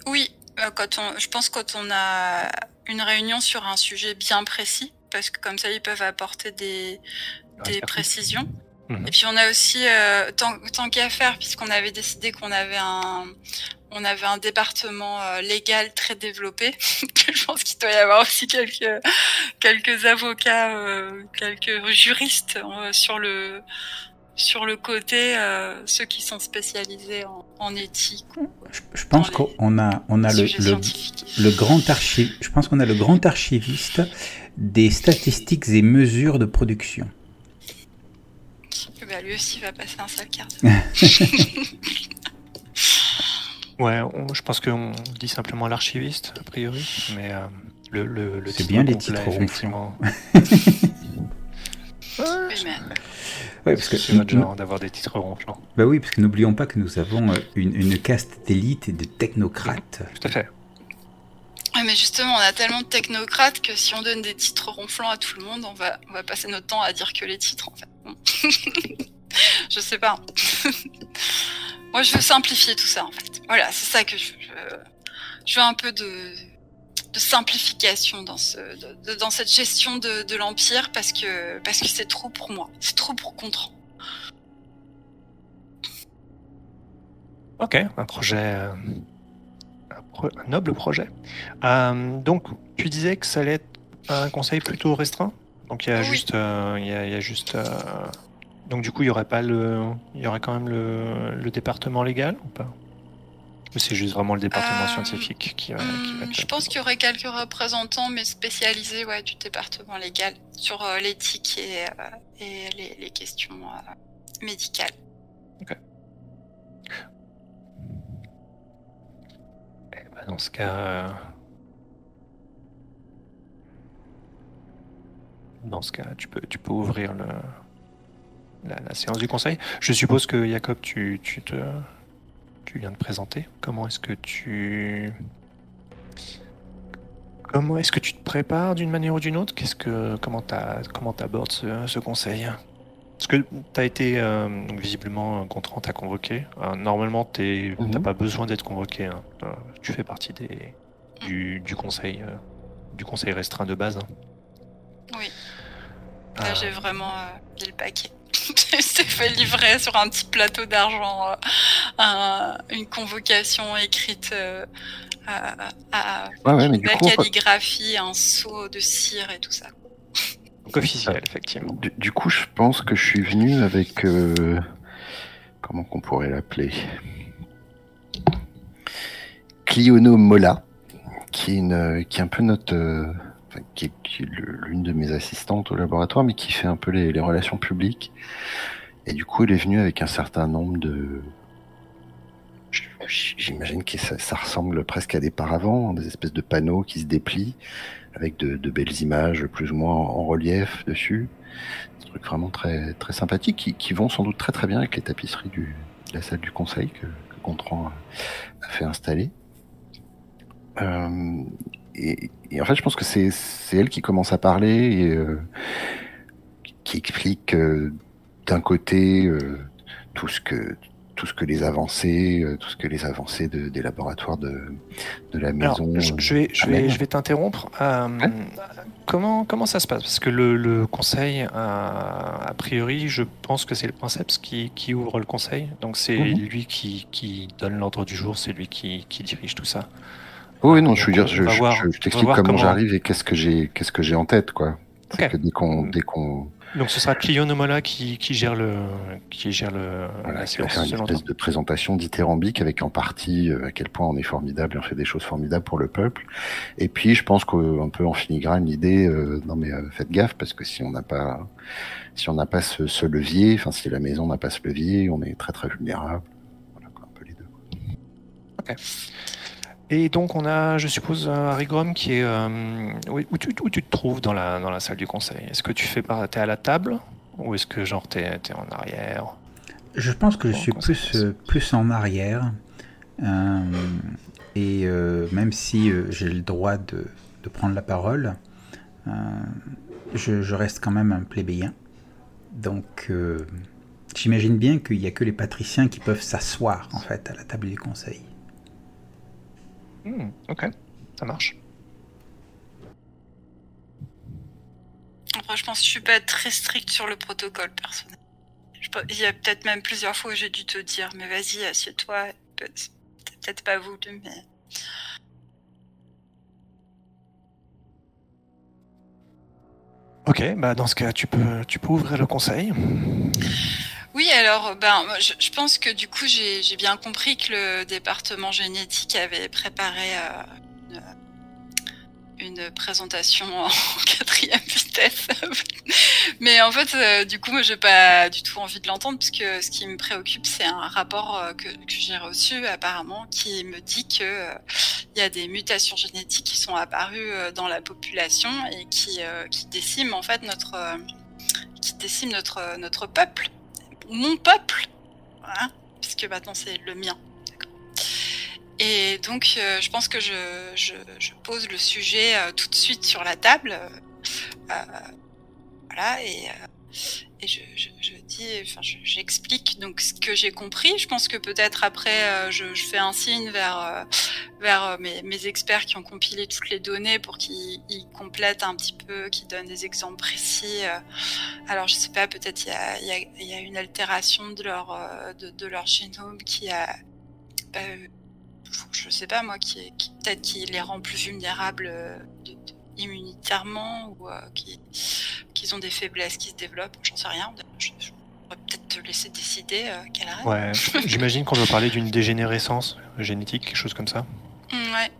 Oui, euh, quand on, je pense quand on a une réunion sur un sujet bien précis, parce que comme ça ils peuvent apporter des, précisions. Mhm. Et puis on a aussi, euh, tant, tant qu'à faire, puisqu'on avait décidé qu'on avait un, on avait un département euh, légal très développé. je pense qu'il doit y avoir aussi quelques quelques avocats, euh, quelques juristes euh, sur le sur le côté ceux qui sont spécialisés en, éthique. Je, pense qu'on a on a le, le, grand archive. Je pense qu'on a le grand archiviste des statistiques et mesures de production. Bah, lui aussi va passer un sale quart Ouais, je pense qu'on dit simplement l'archiviste, a priori, mais euh, le, le, C'est bien les titres ronflants. Ouais, parce que c'est notre genre d'avoir des titres ronflants. Bah oui, parce que n'oublions pas que nous avons euh, une, une caste d'élite et de technocrates. Tout à fait. Ouais, mais justement, on a tellement de technocrates que si on donne des titres ronflants à tout le monde, on va, on va passer notre temps à dire que les titres, en fait. je sais pas. Moi, je veux simplifier tout ça, en fait. Voilà, c'est ça que je veux. Je veux un peu de, de simplification dans, ce, dans cette gestion de, de l'Empire parce que parce que c'est trop pour moi. C'est trop pour Contran. Ok, un projet. Euh, un, noble projet. Euh, donc, tu disais que ça allait être un conseil plutôt restreint? Donc il y a juste, euh, il, y a, il y a juste donc du coup, il y aurait pas le, il y aurait quand même le, le département légal ou pas? Ou c'est juste vraiment le département euh, scientifique qui va, Je pense qu'il y aurait quelques représentants, mais spécialisés ouais, du département légal sur euh, l'éthique et, euh, et les, les, questions médicales. Ok. Eh ben, dans ce cas. Dans ce cas, tu peux, tu peux ouvrir le, la, séance du conseil. Je suppose que Jacob, tu, tu, te, tu viens de présenter. Comment est-ce que tu. Comment est-ce que tu te prépares d'une manière ou d'une autre? Qu'est-ce que comment comment abordes ce, ce, conseil? Parce que tu as été euh, visiblement Gontran t'a convoqué. Euh, normalement, tu n'as mhm. pas besoin d'être convoqué. Hein. Euh, tu fais partie des du, du conseil du conseil restreint de base. Hein. Oui. Là, j'ai vraiment mis le paquet. s'est fait livrer sur un petit plateau d'argent euh, une convocation écrite euh, à, la calligraphie, un seau de cire et tout ça. Donc officiel, effectivement. Du, coup, je pense que je suis venu avec... Euh, comment qu'on pourrait l'appeler? Cliono Mola, qui est, une, qui est un peu notre qui est, l'une de mes assistantes au laboratoire, mais qui fait un peu les, relations publiques. Et du coup, elle est venue avec un certain nombre de. J'imagine que ça, ressemble presque à des paravents, des espèces de panneaux qui se déplient avec de, belles images plus ou moins en, relief dessus. Des trucs vraiment très, très sympathiques qui, vont sans doute très très bien avec les tapisseries de la salle du conseil que, que Gontran a, fait installer. Euh, et, en fait, je pense que c'est elle qui commence à parler et euh, qui explique euh, d'un côté euh, tout ce que tout ce que les avancées, tout ce que les avancées des laboratoires de, de la maison. je, vais, je vais, je vais t'interrompre. comment, comment ça se passe? Parce que le, conseil, a priori, je pense que c'est le Princeps qui, qui, ouvre le conseil. Donc c'est mhm. lui qui, qui donne l'ordre du jour, c'est lui qui, qui dirige tout ça. Oui, non, je veux dire, je, je, t'explique comment, j'arrive et qu'est-ce que j'ai, qu'est-ce que j'ai en tête, quoi. que dès qu'on, dès qu'on. Donc ce sera Clio Nomola qui, qui gère le, qui gère le. Voilà, qui va faire une espèce de présentation dithyrambique avec en partie euh, à quel point on est formidable et on fait des choses formidables pour le peuple. Et puis je pense qu'un peu en filigrane l'idée, euh, non mais euh, faites gaffe parce que si on n'a pas, si on n'a pas ce, ce levier, enfin si la maison n'a pas ce levier, on est très très vulnérable. Voilà, un peu les deux. Ok. Et donc on a, je suppose, Harry Grom qui est... Euh, où, tu, tu, te trouves dans la, dans la salle du conseil? Est-ce que tu fais es à la table? Ou est-ce que genre t'es es en arrière? Je pense que je suis plus, euh, plus en arrière. Euh, et même si j'ai le droit de, de, prendre la parole, je, je, reste quand même un plébéien. Donc j'imagine bien qu'il n'y a que les patriciens qui peuvent s'asseoir en fait à la table du conseil. Hmm, ok, ça marche. Après, je pense que je suis pas très strict sur le protocole personnel. Il y a peut-être même plusieurs fois où j'ai dû te dire, mais vas-y, assieds-toi. peut-être pas voulu, mais. Ok, bah dans ce cas, tu peux, tu peux ouvrir le conseil. Alors, ben, je, je pense que du coup, j'ai bien compris que le département génétique avait préparé euh, une, une présentation en quatrième vitesse. Mais en fait, euh, du coup, moi, j'ai pas du tout envie de l'entendre puisque ce qui me préoccupe, c'est un rapport euh, que, que j'ai reçu apparemment qui me dit que euh, il y a des mutations génétiques qui sont apparues euh, dans la population et qui, euh, qui déciment en fait notre euh, qui déciment notre notre peuple, mon peuple, puisque maintenant c'est le mien. Et donc, euh, je pense que je, pose le sujet euh, tout de suite sur la table. euh, voilà, et, et je, dis, enfin, je- j'explique donc ce que j'ai compris. Je pense que peut-être après, euh, je, fais un signe vers euh, vers euh, mes, experts qui ont compilé toutes les données pour qu'ils ils complètent un petit peu, qu'ils donnent des exemples précis. Alors, je sais pas, peut-être il y a, une altération de leur de, leur génome qui a euh, je sais pas moi, qui, peut-être qui les rend plus vulnérables immunitairement ou euh, qui qu'ils ont des faiblesses qui se développent, j'en sais rien. Je, je pourrais peut-être te laisser décider euh, quelle arrête. Ouais, j'imagine qu'on doit parler d'une dégénérescence génétique, quelque chose comme ça. Mm, Ouais.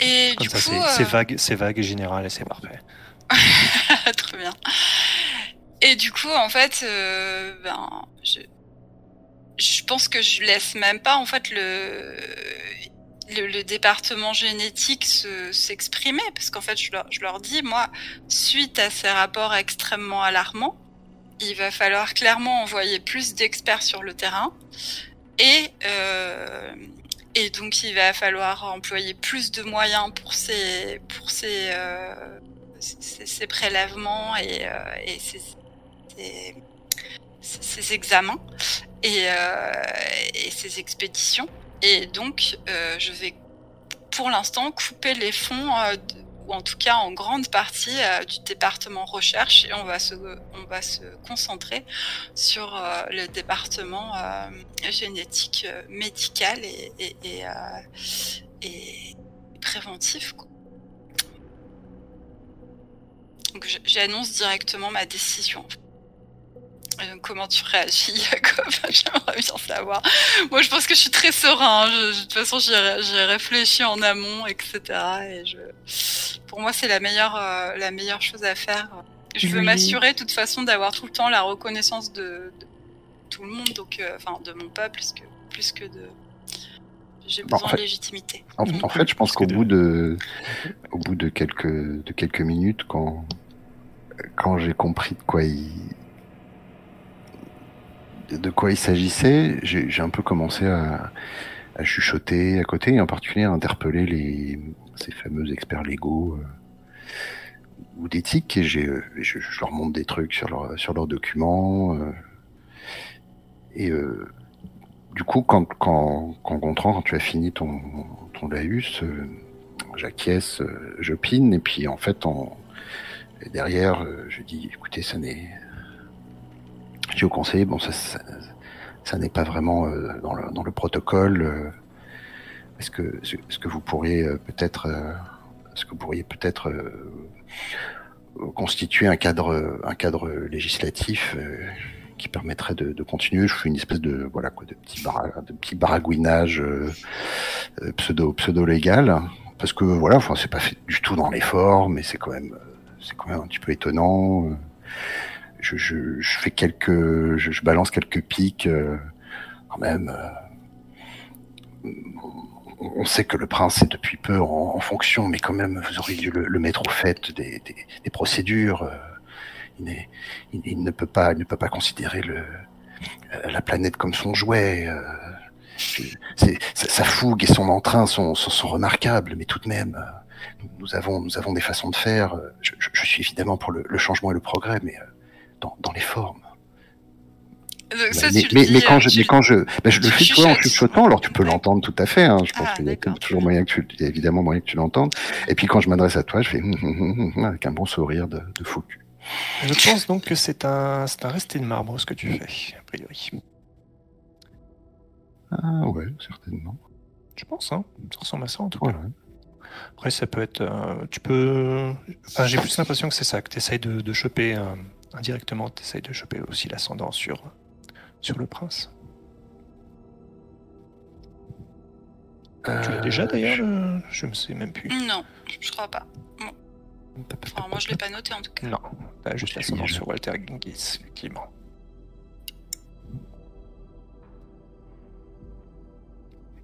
Et Comme du ça, coup, c'est euh, c'est vague, c'est vague et général et c'est parfait. Très bien. Et du coup, en fait, euh, ben, je, je pense que je laisse même pas, en fait, le, le, département génétique se- s'exprimer, parce qu'en fait, je leur, dis, moi, suite à ces rapports extrêmement alarmants, il va falloir clairement envoyer plus d'experts sur le terrain, et euh, et donc il va falloir employer plus de moyens pour ces pour ces euh, prélèvements et, euh, et ces, ces, ces- examens et, et ces expéditions. Et donc, euh, je vais pour l'instant couper les fonds, euh, ou en tout cas en grande partie euh, du département recherche, et on va se, on va se concentrer sur le département génétique euh, médical et, et, préventif. Donc j'annonce directement ma décision. Donc, comment tu réagis, Jacob J'aimerais bien savoir. Moi, je pense que je suis très serein. Je- je- de toute façon, j'y ai, j'y ai réfléchi en amont, etc. Et je, pour moi, c'est la meilleure, euh, la meilleure chose à faire. Je veux Oui. m'assurer, de toute façon, d'avoir tout le temps la reconnaissance de, de tout le monde, donc, euh, enfin, de mon peuple, plus que, plus que de. J'ai Bon, en besoin fait- de légitimité. En, en fait, je pense qu'au bout de, au bout de quelques, de quelques minutes, quand, quand j'ai compris de quoi il, de- quoi il s'agissait, j'ai un peu commencé à, à chuchoter à côté, et en particulier à interpeller les, ces fameux experts légaux euh, ou d'éthique, et j'ai, euh, je, je leur montre des trucs sur, leur, sur leurs documents. euh, et euh, du coup, quand, quand, quand Gontran, quand tu as fini ton, ton laïus, euh, j'acquiesce, euh, je pine, et puis en fait, derrière, je dis, écoutez, ça n'est... Au conseiller, bon, ça, ça, ça n'est pas vraiment euh, dans, le, protocole. euh, est-ce que, est-ce que vous pourriez euh, peut-être, euh, est-ce que vous pourriez peut-être euh, constituer un cadre, un cadre législatif euh, qui permettrait de, continuer? Je fais une espèce de voilà quoi, de petit, bara, de petit baragouinage euh, euh, pseudo pseudo légal, parce que voilà, enfin c'est pas fait du tout dans l'effort, mais c'est quand même euh, c'est quand même un petit peu étonnant. Je, fais quelques, je, balance quelques pics euh, quand même. euh, on- sait que le prince est depuis peu en, fonction, mais quand même, vous auriez dû le, mettre au fait des, procédures. euh, il, ne peut pas, il ne peut pas considérer la planète comme son jouet. sa fougue et son entrain sont, remarquables, mais tout de même, nous- avons, des façons de faire. Je, suis évidemment pour le, changement et le progrès, mais dans, dans les formes. Donc, ça, mais, mais, dis, mais quand je, tu mais quand je, ben, je le fais tu vois, en chuchotant, alors tu peux l'entendre tout à fait. Hein, je pense Ah, qu'il y a toujours moyen que tu, il y a évidemment moyen que tu l'entendes. Et puis quand je m'adresse à toi, je fais hum, hum, hum, avec un bon sourire de, de faux cul. Je pense donc que c'est un, c'est un resté de marbre ce que tu fais, a priori. Ah ouais, certainement. Je pense, hein. Ça ressemble à ça en tout Ouais, cas. ouais. Après, ça peut être. euh, tu peux. Enfin, j'ai plus l'impression que c'est ça, que tu essayes de, de choper euh, indirectement, tu essayes de choper aussi l'ascendant sur, sur le prince. Tu l'as déjà Euh, d'ailleurs le- Je me sais même plus. Non, je crois pas. Enfin, moi, je l'ai pas noté en tout cas. Non, t'as juste Je l'ascendant sur Walter Genghis, effectivement.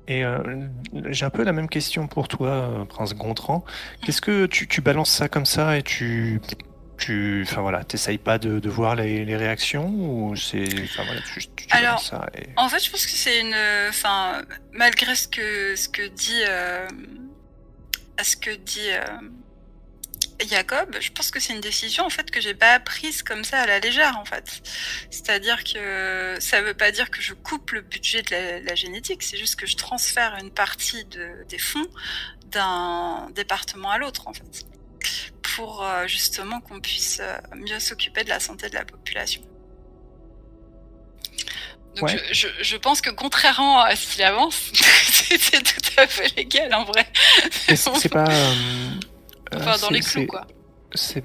Et euh, j'ai un peu la même question pour toi, euh, Prince Gontran. Qu'est-ce que tu, tu balances ça comme ça et tu, tu, enfin voilà, t'essayes pas de, de voir les, les réactions ou c'est, enfin voilà, tu, tu, tu Alors, ça et... En fait, je pense que c'est une. Enfin, malgré ce que, ce que dit. euh, ce que dit. euh, Jacob, je pense que c'est une décision en fait que j'ai pas prise comme ça à la légère en fait. C'est-à-dire que ça veut pas dire que je coupe le budget de la, la génétique, c'est juste que je transfère une partie de, des fonds d'un département à l'autre en fait, pour euh, justement qu'on puisse euh, mieux s'occuper de la santé de la population. Donc Ouais. je, je, je pense que contrairement à ce qu'il avance, c'est tout à fait légal en vrai. C'est pas. euh, Enfin, dans les clous quoi.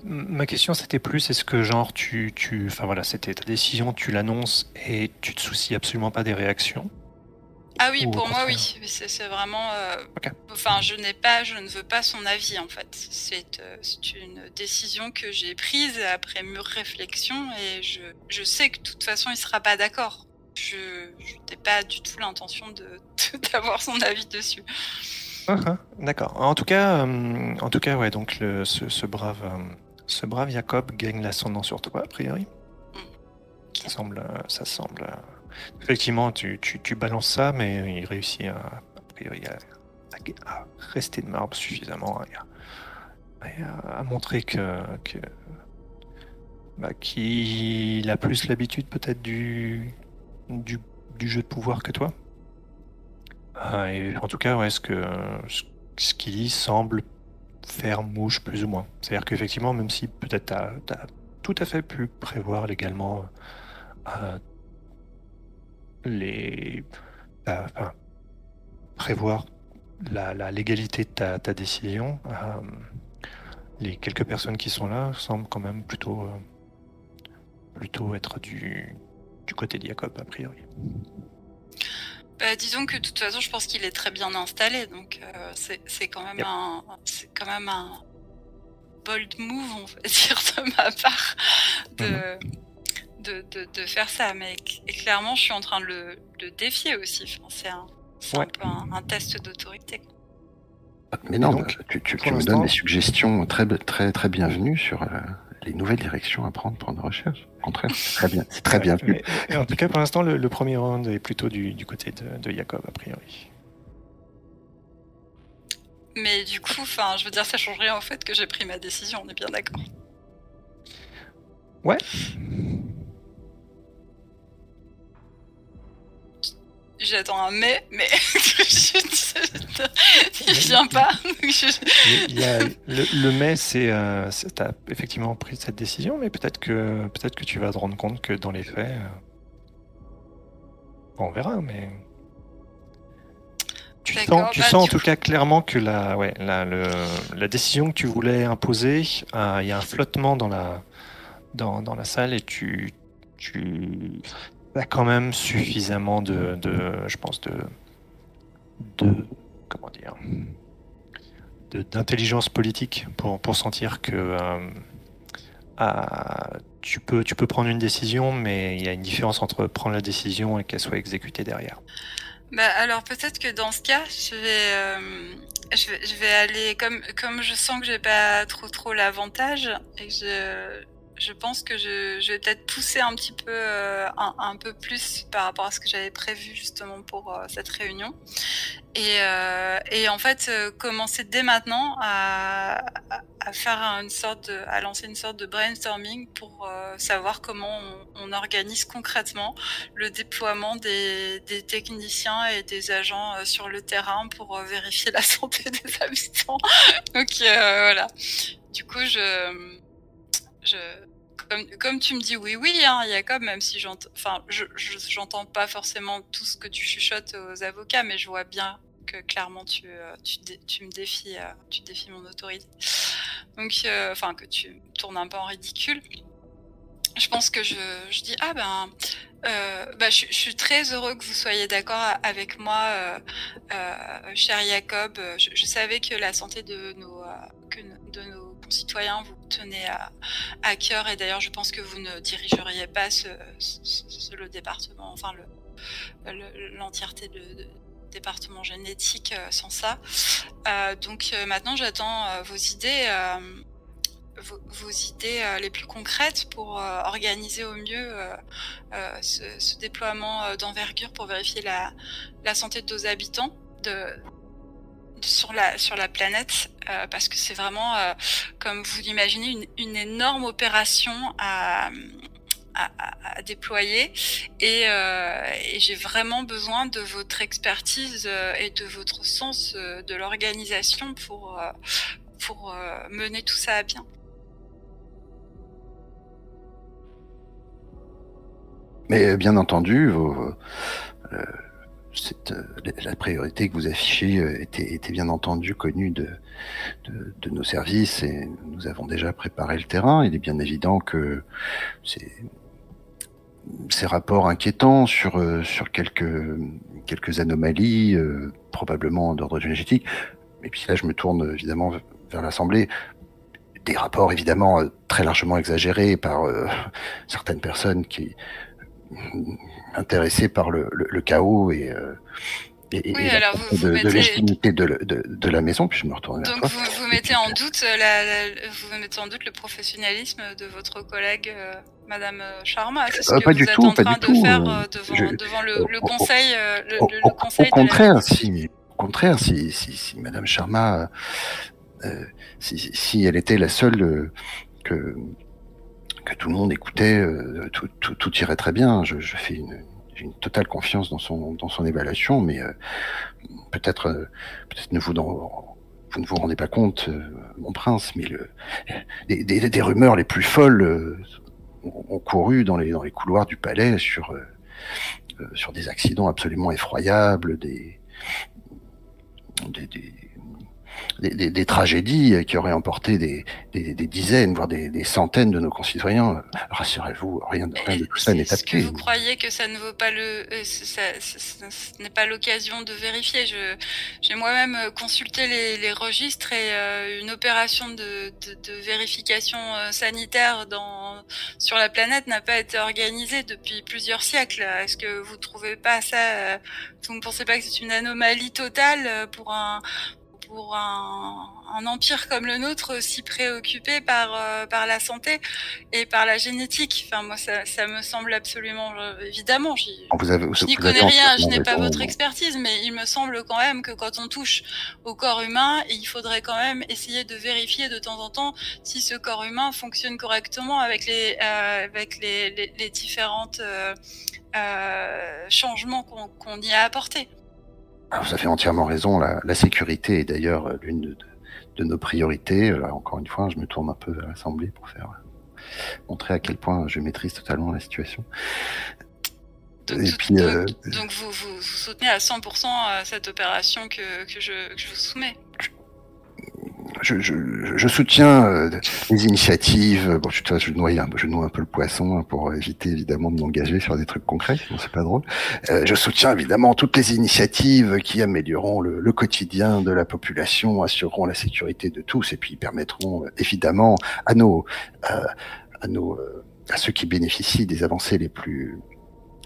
Ma question, c'était plus est-ce que genre tu, tu, enfin voilà, c'était ta décision, tu l'annonces et tu te soucies absolument pas des réactions? Ah oui, pour moi, oui. C'est vraiment. euh. Enfin, je n'ai pas, je ne veux pas son avis en fait. C'est euh, c'est une décision que j'ai prise après mûre réflexion et je, je sais que de toute façon, il sera pas d'accord. Je, je n'ai pas du tout l'intention de d'avoir son avis dessus. Ah, ah, D'accord. En tout cas, euh, en tout cas, ouais, donc le, ce, ce brave, ce brave Jacob gagne l'ascendant sur toi a priori. Ça semble, ça semble. Euh, Effectivement, tu, tu, tu balances ça, mais il réussit à, rester de marbre suffisamment à, montrer que, bah, qu'il a plus l'habitude peut-être du, jeu de pouvoir que toi. Et en tout cas, ouais, ce que ce, qu'il dit semble faire mouche plus ou moins. C'est-à-dire qu'effectivement, même si peut-être t'as as tout à fait pu prévoir légalement euh, les euh, enfin, prévoir la, la légalité de ta, ta décision, euh, les quelques personnes qui sont là semblent quand même plutôt euh, plutôt être du du côté de Jacob a priori. Bah, disons que de toute façon, je pense qu'il est très bien installé, donc euh, c'est quand même Yep. un, c'est quand même un bold move, on va dire de ma part, de, de, de, de faire ça. Mais clairement, je suis en train de le, de défier aussi. Enfin, c'est un, c'est Ouais. un peu un, un test d'autorité. Mais non, donc, bah, tu, tu- me donnes des suggestions très, très, très bienvenues sur euh, les nouvelles directions à prendre pour nos recherches. Au contraire, c'est très bien, c'est très bien vu. Mais- mais en tout cas, pour l'instant, le, le premier round est plutôt du, du côté de, de Jacob, a priori. Mais du coup, enfin, je veux dire, ça change rien au fait que j'ai pris ma décision. On est bien d'accord. Ouais. J'attends un mais, mais je- il vient pas. Il y a- le, le mai, c'est, euh, c'est- t'as effectivement pris cette décision, mais peut-être que, peut-être que tu vas te rendre compte que dans les faits, euh, on verra, mais tu sens, tu bah, sens en tout cas clairement que la, ouais, la, le- la décision que tu voulais imposer, euh, il y a un flottement dans la, dans, dans la salle et tu, tu as quand même suffisamment de, je pense, de, comment dire, d'intelligence politique pour, pour sentir que euh, ah, tu, peux, tu peux prendre une décision, mais il y a une différence entre prendre la décision et qu'elle soit exécutée derrière. Bah alors peut-être que dans ce cas, je vais, euh, je vais, je vais aller comme comme je sens que j'ai pas trop trop l'avantage et que je je pense que je, je vais peut-être pousser un petit peu euh, un, peu plus par rapport à ce que j'avais prévu justement pour euh, cette réunion et euh, et en fait euh, commencer dès maintenant à, à, faire une sorte de, à lancer une sorte de brainstorming pour euh, savoir comment on, organise concrètement le déploiement des, des techniciens et des agents sur le terrain pour vérifier la santé des habitants. Donc voilà. Du coup, je, comme, tu me dis oui, oui, hein, Jacob, même si j'entends, enfin, pas forcément tout ce que tu chuchotes aux avocats, mais je vois bien que clairement tu, tu, me défies, tu défies mon autorité. Donc, enfin, que tu tournes un peu en ridicule. Je pense que je, dis ah ben euh, bah, je, suis très heureux que vous soyez d'accord avec moi, euh, euh, cher Jacob. Je, savais que la santé de nos concitoyens vous tenait à, cœur et d'ailleurs je pense que vous ne dirigeriez pas ce, le département, enfin l'entièreté le, de, département génétique sans ça. donc maintenant j'attends vos idées vos, idées euh, les plus concrètes pour euh, organiser au mieux euh, ce, déploiement d'envergure pour vérifier la, santé de nos habitants sur la sur la planète parce que c'est vraiment comme vous l'imaginez une, énorme opération à, à, déployer et, et j'ai vraiment besoin de votre expertise et de votre sens de l'organisation pour pour mener tout ça à bien. Mais euh, bien entendu, euh, euh, la priorité que vous affichez était, était bien entendu connue de, nos services et nous avons déjà préparé le terrain. Il est bien évident que ces, rapports inquiétants sur, quelques, quelques anomalies, probablement d'ordre génétique, et puis là je me tourne évidemment vers l'Assemblée, des rapports évidemment très largement exagérés par certaines personnes qui intéressé par le, le, le chaos et, euh, et, oui, et alors vous, de, mettez... de légitimité de, de, de, la maison, puis je me retourne vers Donc toi. vous, vous mettez en doute la, la, vous mettez en doute le professionnalisme de votre collègue euh, Madame Sharma. C'est ce euh, que pas vous du êtes tout, en pas train du de tout. faire euh, euh, devant, je, devant le, conseil. Le, au, conseil contraire, la... si, au contraire, si, si, si Madame Sharma, euh, si, si elle était la seule que que tout le monde écoutait, euh, tout, irait très bien. Je, fais une, totale confiance dans son, évaluation, mais euh, peut-être, euh, peut-être ne vous, vous ne vous rendez pas compte, mon prince, mais des, rumeurs les plus folles ont, couru dans les, couloirs du palais sur, sur des accidents absolument effroyables, des, des des, des, des, tragédies qui auraient emporté des, des dizaines, voire des, centaines de nos concitoyens. Rassurez-vous, rien, rien de tout ça n'est acté. Vous croyez que ça ne vaut pas le, euh, ça, ça, ça, ce n'est pas l'occasion de vérifier? Je, j'ai moi-même consulté les, les, registres et euh, une opération de, de, de vérification euh, sanitaire dans, sur la planète n'a pas été organisée depuis plusieurs siècles. Est-ce que vous trouvez pas ça euh, Vous ne pensez pas que c'est une anomalie totale pour un pour un, un, empire comme le nôtre si préoccupé par euh, par la santé et par la génétique. Enfin moi ça, ça me semble absolument euh, évidemment. Vous avez, je n'y connais rien, je n'ai pas votre expertise, mais il me semble quand même que quand on touche au corps humain, il faudrait quand même essayer de vérifier de temps en temps si ce corps humain fonctionne correctement avec les euh, avec les, les, les différentes euh, euh changements qu'on qu y a apportés. Alors, vous avez entièrement raison. La, la sécurité est d'ailleurs l'une de, de, nos priorités. Là, encore une fois, je me tourne un peu à l'Assemblée pour faire montrer à quel point je maîtrise totalement la situation. Donc, Et puis, donc, euh, donc vous, vous, soutenez à 100% cette opération que, que, je, que je vous soumets? Je, je, je, soutiens euh, les initiatives. Bon, je, je, noie je noie un peu le poisson hein, pour éviter évidemment de m'engager sur des trucs concrets, sinon c'est pas drôle. Euh, je soutiens évidemment toutes les initiatives qui amélioreront le, le, quotidien de la population, assureront la sécurité de tous et puis permettront évidemment à nos, euh, à nos, à ceux qui bénéficient des avancées les plus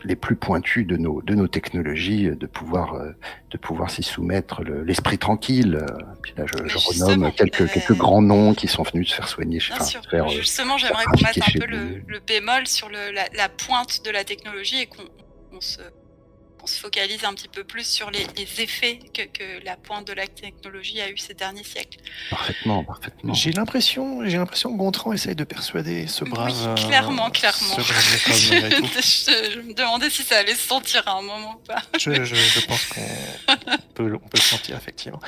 les plus pointus de nos de nos technologies de pouvoir euh, de pouvoir s'y soumettre l'esprit tranquille euh, puis là je, je renomme quelques euh... quelques grands noms qui sont venus se faire soigner Bien sûr. Faire, euh, justement j'aimerais qu'on mette un peu le, le, bémol sur le, la, la, pointe de la technologie et qu'on se on se focalise un petit peu plus sur les, les effets que, que, la pointe de la technologie a eu ces derniers siècles. Parfaitement, parfaitement. J'ai l'impression, j'ai l'impression que Gontran essaye de persuader ce brave. Oui, clairement, clairement. Ce brave je, je, je, me demandais si ça allait se sentir à un moment ou pas. Je, je pense qu'on peut, on peut le sentir effectivement.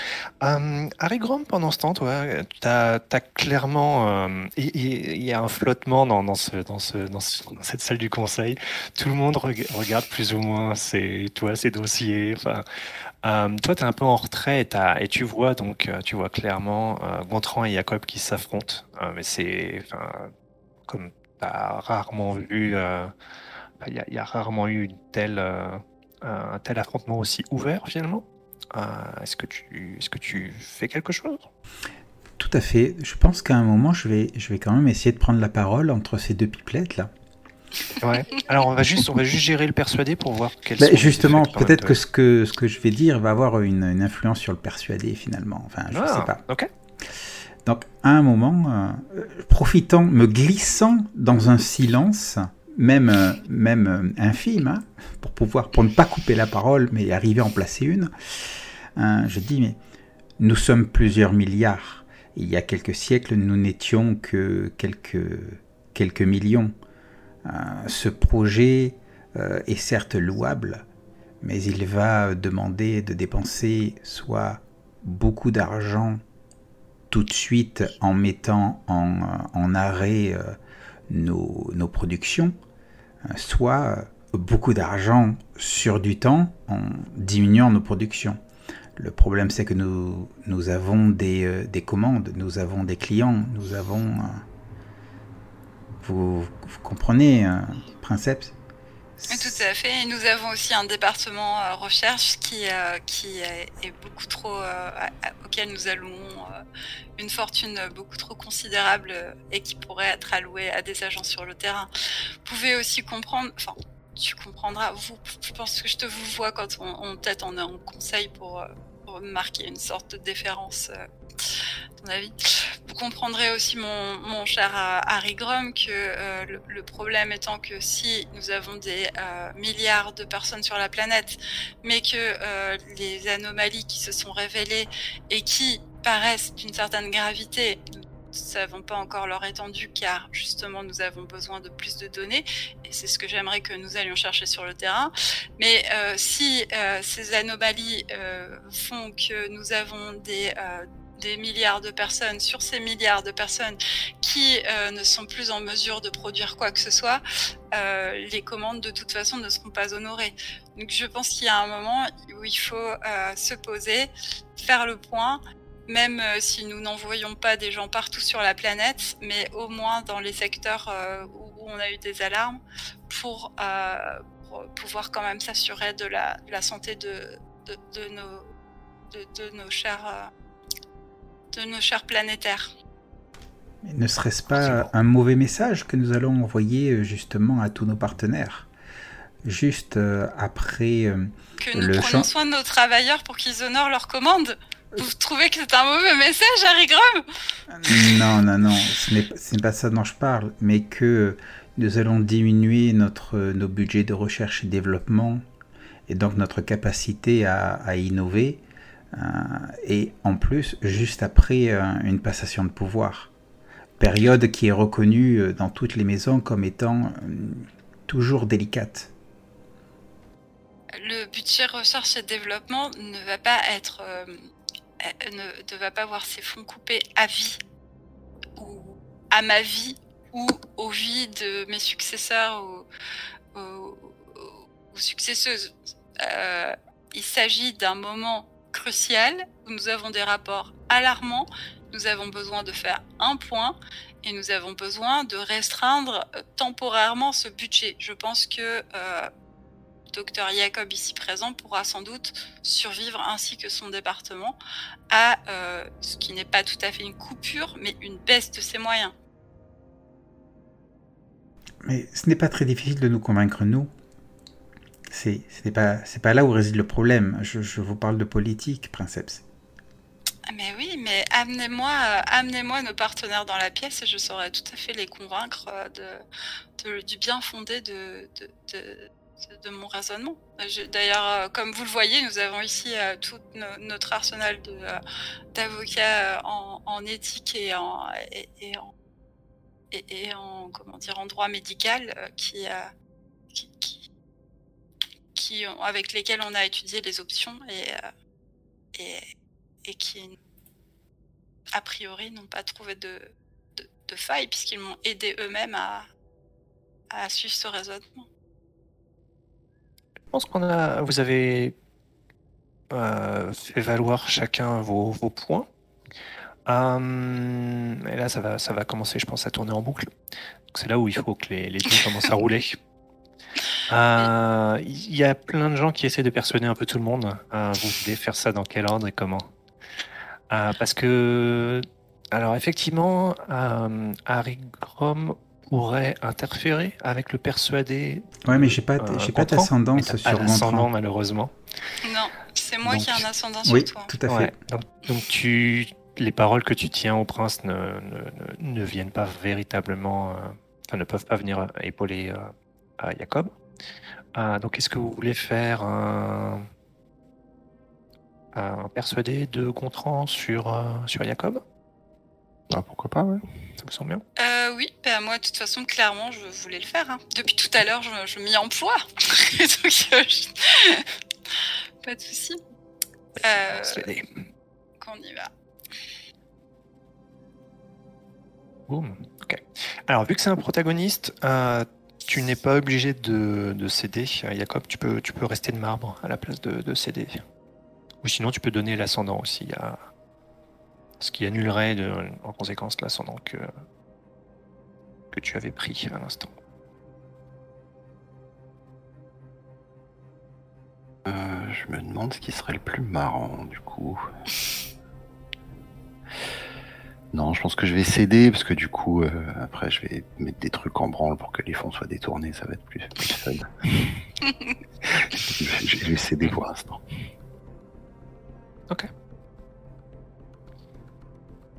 Euh, Harry Grom, pendant ce temps, toi, tu as, clairement, il y, a un flottement dans, dans, ce, dans, ce, dans, cette salle du conseil. Tout le monde regarde plus ou moins ces, toi, ces dossiers. Enfin, toi, tu es un peu en retrait et, tu vois donc, tu vois clairement Gontran et Jacob qui s'affrontent. mais c'est, comme tu as rarement vu il y, a rarement eu une telle, euh, un tel affrontement aussi ouvert finalement. Euh, est-ce que tu, est-ce que tu fais quelque chose? Tout à fait. Je pense qu'à un moment, je vais, je vais quand même essayer de prendre la parole entre ces deux pipelettes là. Ouais. Alors on va juste, on va juste gérer le persuadé pour voir quel. Bah, justement, peut-être que ce que ce que je vais dire va avoir une, une influence sur le persuadé finalement. Enfin, je ne sais ah, pas. Ok. Donc à un moment, euh, profitant, me glissant dans un silence, même, même euh, infime, hein, pour pouvoir, pour ne pas couper la parole, mais arriver à en placer une, hein, je dis, mais nous sommes plusieurs milliards. Il y a quelques siècles, nous n'étions que quelques, quelques millions. Euh, ce projet est certes louable, mais il va demander de dépenser soit beaucoup d'argent tout de suite en mettant en, en arrêt nos, productions, soit beaucoup d'argent sur du temps en diminuant nos productions. Le problème, c'est que nous, avons euh, des, commandes, nous avons des clients, nous avons... Vous, comprenez, euh, Princeps tout à fait. Nous avons aussi un département euh, recherche qui, euh, qui est, beaucoup trop, auquel nous allouons une fortune beaucoup trop considérable et qui pourrait être allouée à des agents sur le terrain. Vous pouvez aussi comprendre, enfin, tu comprendras, vous, je pense que je te vois quand on peut-être on est en conseil pour, pour marquer une sorte de déférence avis. Vous comprendrez aussi, mon, cher euh, Harry Grum, que euh, le, problème étant que si nous avons des euh, milliards de personnes sur la planète, mais que les anomalies qui se sont révélées et qui paraissent d'une certaine gravité, savons pas encore leur étendue car justement nous avons besoin de plus de données et c'est ce que j'aimerais que nous allions chercher sur le terrain. Mais si ces anomalies font que nous avons des milliards de personnes sur ces milliards de personnes qui euh, ne sont plus en mesure de produire quoi que ce soit, euh, les commandes de toute façon ne seront pas honorées. Donc je pense qu'il y a un moment où il faut euh, se poser, faire le point, même si nous n'envoyons pas des gens partout sur la planète, mais au moins dans les secteurs où, on a eu des alarmes pour, pouvoir quand même s'assurer de la, santé de, de, nos, de, nos chers de nos chers planétaires. ne serait-ce pas un mauvais message que nous allons envoyer euh, justement à tous nos partenaires? Juste euh, après euh, que nous prenons soin de nos travailleurs pour qu'ils honorent leurs commandes Vous trouvez que c'est un mauvais message, Harry Grum Non, non, non, ce n'est pas ça dont je parle, mais que nous allons diminuer notre, nos budgets de recherche et développement et donc notre capacité à, à innover euh, et en plus juste après euh, une passation de pouvoir. Période qui est reconnue euh, dans toutes les maisons comme étant toujours délicate. Le budget recherche et développement ne va pas être, ne, va pas voir ses fonds coupés à vie ou à ma vie ou aux vies de mes successeurs ou, successeuses. il s'agit d'un moment crucial où nous avons des rapports alarmants. Nous avons besoin de faire un point et nous avons besoin de restreindre euh, temporairement ce budget. Je pense que euh, docteur Jacob ici présent pourra sans doute survivre ainsi que son département à euh, ce qui n'est pas tout à fait une coupure mais une baisse de ses moyens. Mais ce n'est pas très difficile de nous convaincre, nous. C'est pas, pas là où réside le problème. Je, je, vous parle de politique, Princeps. Mais oui, mais amenez-moi euh, amenez-moi nos partenaires dans la pièce et je saurais tout à fait les convaincre euh, de, du bien fondé de, de, de mon raisonnement. D'ailleurs, euh, comme vous le voyez, nous avons ici tout notre arsenal d'avocats en, éthique et en, et, en, comment dire, en droit médical qui, qui, qui avec lesquels on a étudié les options et, euh, et, et qui, a priori, n'ont pas trouvé de, de, de faille puisqu'ils m'ont aidé eux-mêmes à, à suivre ce raisonnement. Je pense qu'on a, vous avez euh, fait valoir chacun vos, vos points. Euh, et là, ça va, ça va commencer, je pense, à tourner en boucle. C'est là où il faut que les, les dés commencent à rouler. Euh, Il y a plein de gens qui essaient de persuader un peu tout le monde. Vous voulez faire ça dans quel ordre et comment? Parce que, alors effectivement, euh, Harry Grom pourrait interférer avec le persuadé. Ouais, mais j'ai pas, euh, j'ai pas d'ascendance sur pas d'ascendant, Gontran. malheureusement. Non, c'est moi Donc, qui ai un ascendant sur Oui, toi. tout à fait. Ouais, donc, donc tu, les paroles que tu tiens au prince ne, ne, ne- ne viennent pas véritablement, euh, enfin ne peuvent pas venir épauler euh, à Jacob. Euh, donc est-ce que vous voulez faire un, un persuadé de Gontran sur, euh, sur Jacob? Ah, pourquoi pas, ouais. Ça vous semble bien Euh, oui, bah moi, de toute façon, clairement, je voulais le faire. hein. Depuis tout à l'heure, je, je m'y emploie. Donc, euh, je- pas de souci. Euh, qu'on y va. Boum. Ok. Alors, vu que c'est un protagoniste, euh, tu n'es pas obligé de, de céder Jacob. Tu peux, tu peux rester de marbre à la place de, de céder. Ou sinon, tu peux donner l'ascendant aussi à ce qui annulerait de- en conséquence l'ascendant que, que tu avais pris à l'instant. Euh, je me demande ce qui serait le plus marrant, du coup. Non, je pense que je vais céder, parce que du coup, euh, après, je vais mettre des trucs en branle pour que les fonds soient détournés, ça va être plus, plus fun. je, je- vais céder pour l'instant.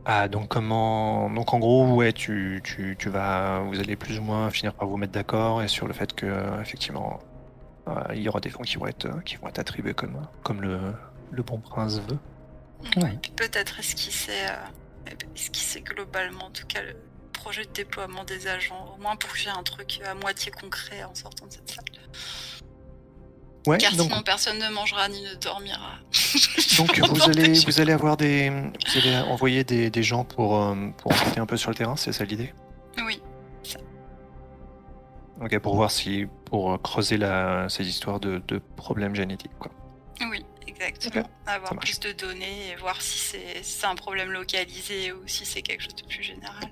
Ah, donc comment. Donc en gros, ouais, tu, tu, tu vas. Vous allez plus ou moins finir par vous mettre d'accord et sur le fait que, euh, effectivement, euh, il y aura des fonds qui vont être, euh, qui vont être attribués comme, comme le, le bon prince veut. Oui, puis peut-être esquisser, euh, esquisser globalement, en tout cas, le projet de déploiement des agents, au moins pour que j'ai un truc à moitié concret en sortant de cette salle? Ouais, Car donc, sinon, personne ne mangera ni ne dormira. donc vous, allez, vous allez avoir des. Vous allez envoyer des, des gens pour, euh, pour enquêter un peu sur le terrain, c'est ça l'idée? Oui, Ok, pour voir si. pour creuser la, ces histoires de, de problèmes génétiques, quoi. oui, exactement. Avoir plus de données et voir si c'est si c'est un problème localisé ou si c'est quelque chose de plus général.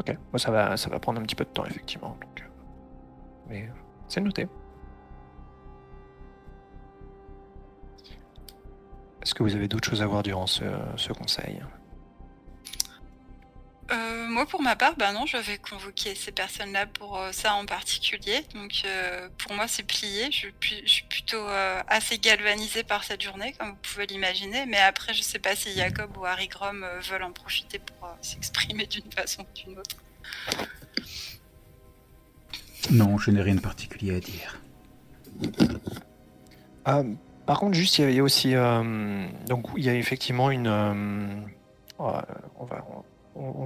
Ok, Moi, ça va, ça va prendre un petit peu de temps, effectivement. Donc, euh, mais euh, c'est noté. Est-ce que vous avez d'autres choses à voir durant ce, conseil? Euh, moi, pour ma part, bah non, je vais convoquer ces personnes-là pour euh, ça en particulier. Donc, euh, pour moi, c'est plié. Je, je suis plutôt assez galvanisée par cette journée, comme vous pouvez l'imaginer. Mais après, je sais pas si Jacob ou Harry Grom veulent en profiter pour s'exprimer d'une façon ou d'une autre. Non, je n'ai rien de particulier à dire. Ah, Par contre, juste, il y a- aussi. euh, donc, il y a effectivement une. euh, euh, on,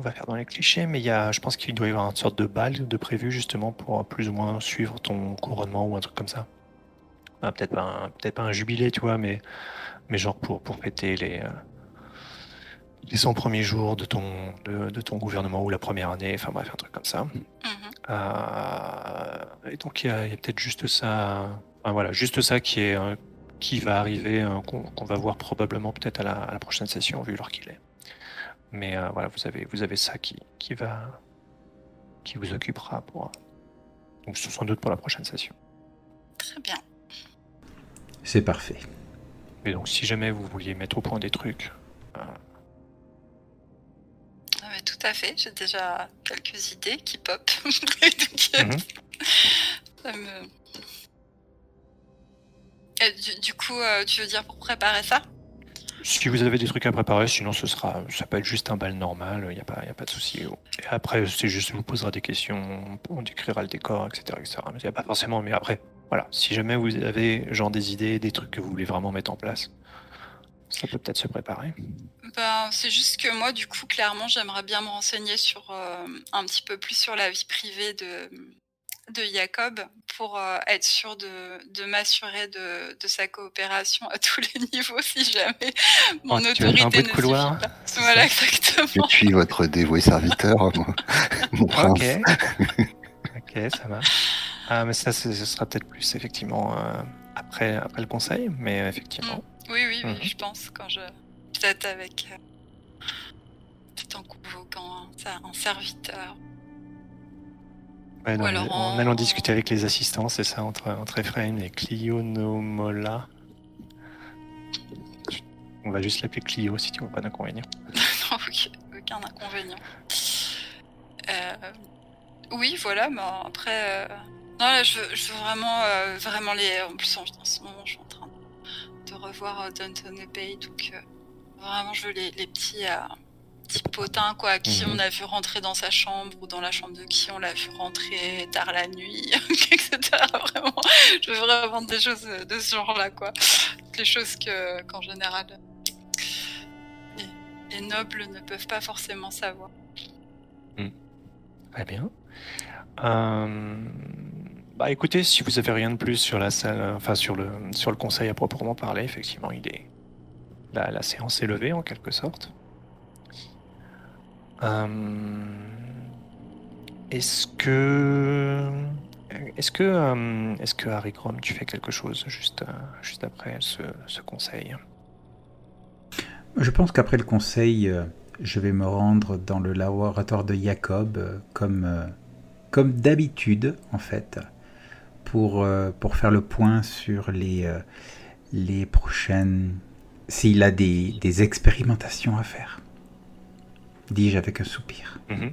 va, faire dans les clichés, mais il je pense qu'il doit y avoir une sorte de balle de prévu justement pour plus ou moins suivre ton couronnement ou un truc comme ça. Ah, peut-être pas, un- pas un jubilé, tu vois, mais, mais genre pour, pour les, euh, les 100 premiers jours de ton, de, de ton gouvernement ou la première année, enfin bref, un truc comme ça. Mhm. Euh, et donc il y a, peut-être juste ça, enfin, voilà, juste ça qui est euh, qui va arriver, euh, qu'on va voir probablement peut-être à la, à la prochaine session vu l'heure qu'il est. Mais euh, voilà, vous avez vous avez ça qui, qui va qui vous occupera pour donc sans doute pour la prochaine session. Très bien. C'est parfait. Et donc si jamais vous vouliez mettre au point des trucs, euh, Tout à fait. J'ai déjà quelques idées qui pop. Donc, Mhm. ça me- Et du, du coup, euh, tu veux dire pour préparer ça? Si vous avez des trucs à préparer, sinon ce sera, ça peut être juste un bal normal, il n'y a, pas- y a pas de souci. Et après, c'est juste, on vous posera des questions, on décrira le décor, etc. etc. Mais il n'y a pas forcément, mais après, voilà, si jamais vous avez genre des idées, des trucs que vous voulez vraiment mettre en place, ça peut peut-être se préparer. Ben, c'est juste que moi, du coup, clairement, j'aimerais bien me renseigner sur euh, un petit peu plus sur la vie privée de, de Jacob pour euh, être sûr de, de m'assurer de, de, sa coopération à tous les niveaux si jamais mon Oh, autorité un bruit de ne couloir, suffit pas. Voilà, ça Je exactement. suis votre dévoué serviteur, mon, mon prince. Ok. ok, ça va. Ah, mais ça, ce sera peut-être plus effectivement euh, après, après le conseil, mais effectivement. Oui, oui, oui, Mhm. je pense quand je peut-être avec euh, peut-être en convoquant un, serviteur. Ouais, Ou non, alors en, en- allant discuter avec les assistants, c'est ça, entre, entre Ephraim et Clio Nomola. On va juste l'appeler Clio si tu vois pas d'inconvénient. Non, aucun, inconvénient. Euh, oui, voilà, mais après, euh, non, là, je, veux- je veux vraiment, euh, vraiment les. En plus, en, ce moment, je suis en train de revoir Downton Abbey, donc vraiment, je veux les, les petits, euh, petits potins, quoi, qui Mhm. on a vu rentrer dans sa chambre ou dans la chambre de qui on l'a vu rentrer tard la nuit, etc. Vraiment, je veux vraiment des choses de ce genre-là, quoi. Les choses que, qu'en général, les nobles ne peuvent pas forcément savoir. Très bien. Euh, Bah écoutez, si vous avez rien de plus sur la salle, enfin sur le sur le conseil à proprement parler, effectivement, il est la, séance est levée en quelque sorte. Euh, Est-ce que est-ce que euh, est-ce que Harry Grom, tu fais quelque chose juste euh, juste après ce, ce conseil? Je pense qu'après le conseil, je vais me rendre dans le laboratoire de Jacob, comme, comme d'habitude, en fait, pour, pour faire le point sur les, les prochaines. S'il a des, des expérimentations à faire. Dis-je avec un soupir. Mhm.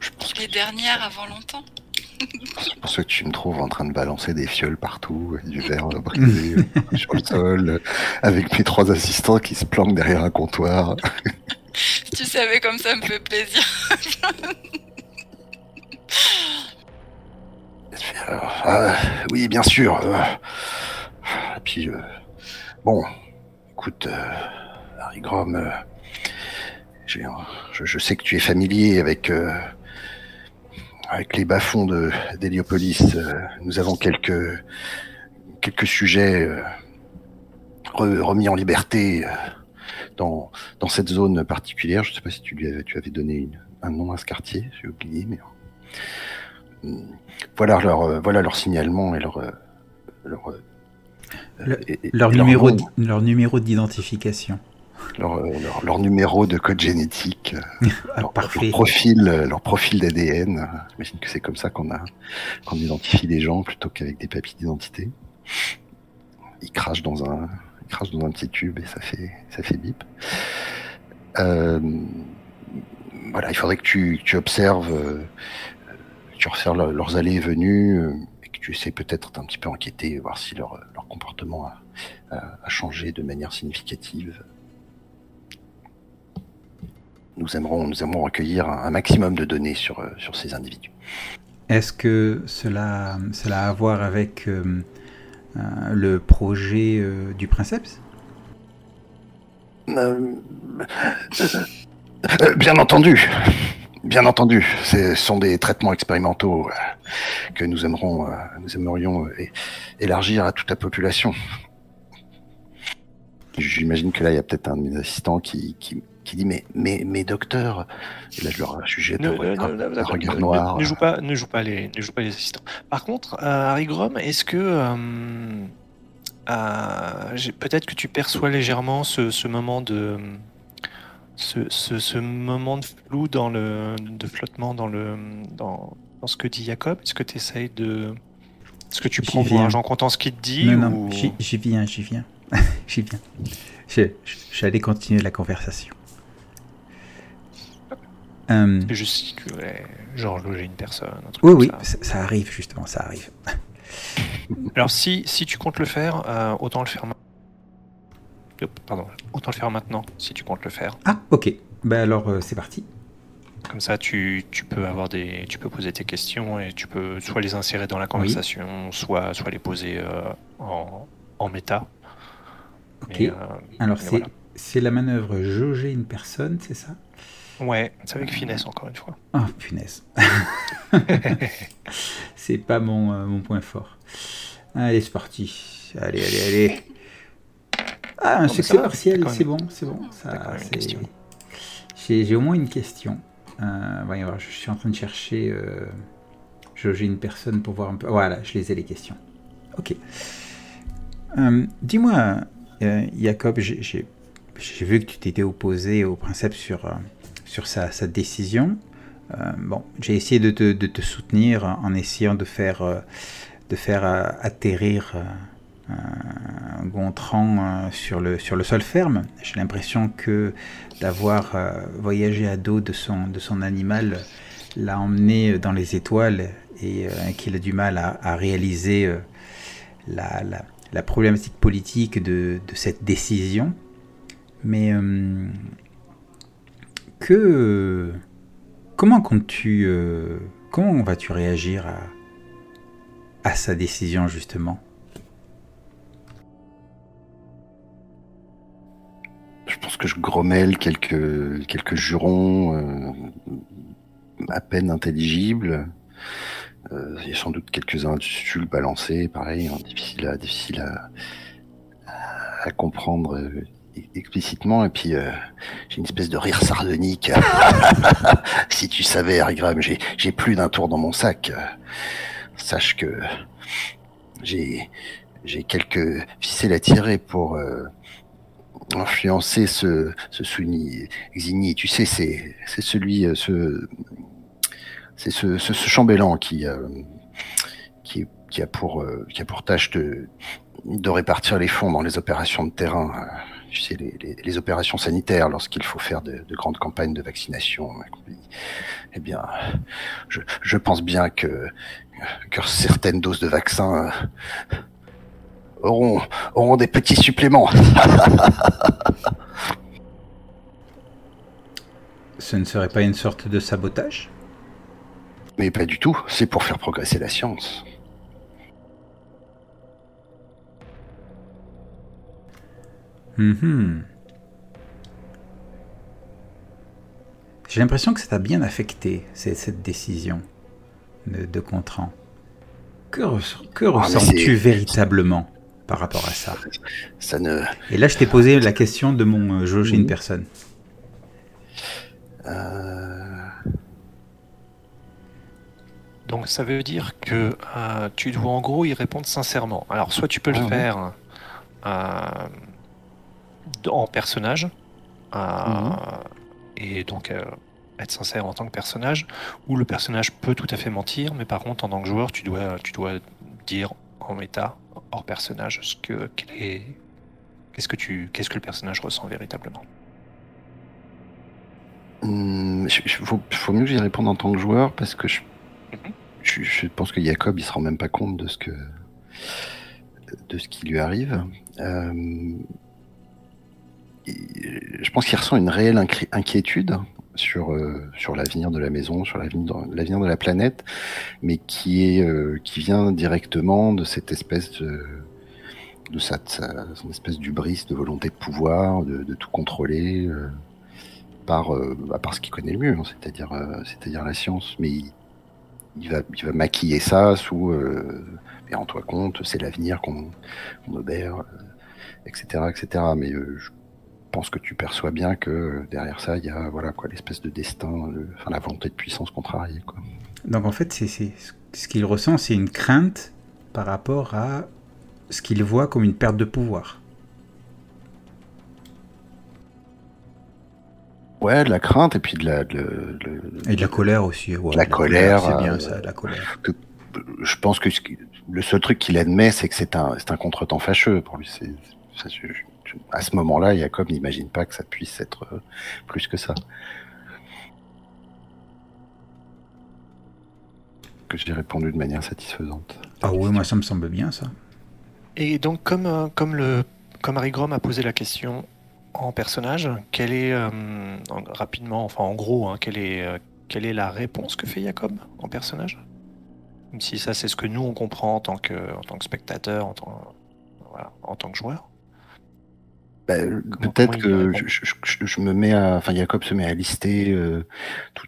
Je pense que Les dernières avant longtemps. c'est pour ça que tu me trouves en train de balancer des fioles partout, du verre brisé euh, sur le sol, euh, avec mes trois assistants qui se planquent derrière un comptoir. Tu savais comme ça me fait plaisir. Euh, ah, oui, bien sûr. euh. Et puis, euh, bon, écoute, euh, Harry Grom, euh, je, sais que tu es familier avec, euh, avec les bas-fonds d'Héliopolis. Euh, nous avons quelques, quelques sujets euh, re- remis en liberté euh, dans, dans cette zone particulière. Je ne sais pas si tu, lui avais, tu avais donné un nom à ce quartier, j'ai oublié, mais... euh, voilà leur, euh, voilà leur signalement et leur, euh, leur, euh, Le- Leur et numéro, d- leur numéro d'identification. leur, euh, leur- leur numéro de code génétique, euh, Ah, leur, leur profil, euh, leur profil d'ADN. euh, J'imagine que c'est comme ça qu'on a qu'on identifie les gens plutôt qu'avec des papiers d'identité. Ils crachent dans un ils crachent dans un petit tube et ça fait ça fait bip. Euh, voilà, il faudrait que tu, que tu observes, euh, tu observes leur- leurs allées et venues euh, que tu essaies peut-être d'un petit peu enquêter, voir si leur, leur comportement a, a- a changé de manière significative. Nous aimerons, nous aimerons recueillir un, un maximum de données sur, euh, sur ces individus. Est-ce que cela, cela a à voir avec euh, euh, le projet euh, du Princeps? Bien entendu, bien entendu, ce sont des traitements expérimentaux euh, que nous aimerons, euh, nous aimerions euh, élargir à toute la population. J'imagine que là, il y a peut-être un de mes assistants qui, qui, qui dit mais, mais, mais docteur, et là je leur un ne- regard, ne- noir. ne joue pas, ne joue pas les, ne joue pas les assistants. Par contre, euh, Harry Grom, est-ce que euh, euh, peut-être que tu perçois légèrement ce, ce moment de ce, ce- ce moment de flou dans le de flottement dans le dans, dans ce que dit Jacob? Est-ce que tu essayes de est-ce que tu prends viens. argent comptant ce qu'il te dit Non, non, ou- j'y j'y viens, j'y viens. j'y viens. J'allais continuer la conversation. Euh, juste si tu voulais, genre loger une personne un truc oui, comme oui, ça arrive justement, ça arrive. Alors si, si tu comptes le faire, euh, autant le faire maintenant. Pardon, autant le faire maintenant si tu comptes le faire. Ah, ok. Ben alors, euh, c'est parti. Comme ça, tu, tu peux avoir des, tu peux poser tes questions et tu peux soit les insérer dans la conversation, soit, soit les poser euh, en, en méta. Ok. Mais, euh, alors, c'est voilà. la manœuvre jauger une personne, c'est ça? Ouais, c'est avec finesse encore une fois. Oh, punaise. c'est pas mon, mon point fort. Allez, c'est parti. Allez, allez, allez. Ah, un succès partiel, c'est bon, c'est bon. J'ai j'ai au moins une question. Euh, voyons voir, je suis en train de chercher. Euh, jauger une personne pour voir un peu. Voilà, je les ai les questions. Ok. Euh, Dis-moi, euh, Jacob, j'ai- j'ai j'ai vu que tu t'étais opposé au principe sur, sur sa, sa décision. Bon, j'ai essayé de te, de te soutenir en essayant de faire, de faire atterrir Gontran euh, sur, le, sur le sol ferme. J'ai l'impression que d'avoir euh, voyagé à dos de son, animal l'a emmené dans les étoiles et euh, qu'il a du mal à, réaliser euh, la, la- la problématique politique de, cette décision. Mais euh, que comment comptes-tu euh, comment vas-tu réagir à sa décision justement? Je pense que je grommelle quelques, quelques jurons euh, à peine intelligibles. Euh, il y a sans doute quelques insultes balancées, pareil, hein, difficile à, difficile à, à comprendre euh, explicitement. Et puis, euh, j'ai une espèce de rire sardonique. si tu savais, Harry Graham, j'ai plus d'un tour dans mon sac. Sache que j'ai j'ai quelques ficelles à tirer pour... influencer ce, ce Sunni Xini. Tu sais, c'est c'est celui, euh, ce c'est ce, ce, chambellan qui euh, qui, qui a pour euh, qui a pour tâche de de répartir les fonds dans les opérations de terrain. Tu sais, les, les, opérations sanitaires lorsqu'il faut faire de, de grandes campagnes de vaccination. Eh bien, je, je pense bien que que certaines doses de vaccins auront auront des petits suppléments. Ce ne serait pas une sorte de sabotage? Mais pas du tout, c'est pour faire progresser la science. Mhm. J'ai l'impression que ça t'a bien affecté, cette décision de, de Contran. Que, Ah, ressens-tu véritablement? Par rapport à ça Ça ne. Et là, je t'ai posé la question de mon euh, jauger une Mhm. personne. euh, Donc ça veut dire que euh, tu dois en gros y répondre sincèrement. Alors soit tu peux Ah le ouais. faire euh, en personnage, euh, Mhm. et donc euh, être sincère en tant que personnage, ou le personnage peut tout à fait mentir, mais par contre en tant que joueur tu dois, tu dois dire en méta, hors personnage, ce que, qu'est-ce que tu, qu'est-ce que le personnage ressent véritablement? hum, je- je- faut, faut mieux que j'y réponde en tant que joueur parce que je, Mhm. je, je pense que Jacob il se rend même pas compte de ce que de ce qui lui arrive. Euh, et je pense qu'il ressent une réelle inquiétude sur euh, sur l'avenir de la maison, sur l'avenir de la planète, mais qui est euh, qui vient directement de cette espèce de de sa, son espèce d'ubris, de volonté de pouvoir, de, tout contrôler euh, par euh, bah, ce qu'il connaît le mieux, hein, c'est-à-dire c'est-à-dire la science, mais il, va il va maquiller ça sous et rends-toi compte, c'est l'avenir qu'on obère, etc., etc. Mais je pense que tu perçois bien que euh, derrière ça, il y a voilà quoi l'espèce de destin, le- enfin la volonté de puissance contrariée. Quoi. Donc en fait, c'est, ce qu'il ressent, c'est une crainte par rapport à ce qu'il voit comme une perte de pouvoir. Ouais, de la crainte et puis de la, de, de- de- Et de la colère aussi. ouais, la colère, C'est bien euh, ça, de la colère. je pense que le seul truc qu'il admet, c'est que c'est un, c'est un contretemps fâcheux pour lui. C'est, à ce moment-là, Jacob n'imagine pas que ça puisse être euh, plus que ça. Que j'ai répondu de manière satisfaisante. Ah oui, moi ça me semble bien ça. Et donc, comme, euh, comme, le, comme Harry Grom a posé la question en personnage, quelle est, euh, en- rapidement, enfin en gros, hein, quelle, est, euh, quelle est la réponse que fait Jacob en personnage? Même si ça, c'est ce que nous, on comprend en tant que, en tant que spectateur, en tant, voilà, en tant que joueur. Bah, peut-être que je, me mets à, enfin Jacob se met à lister euh,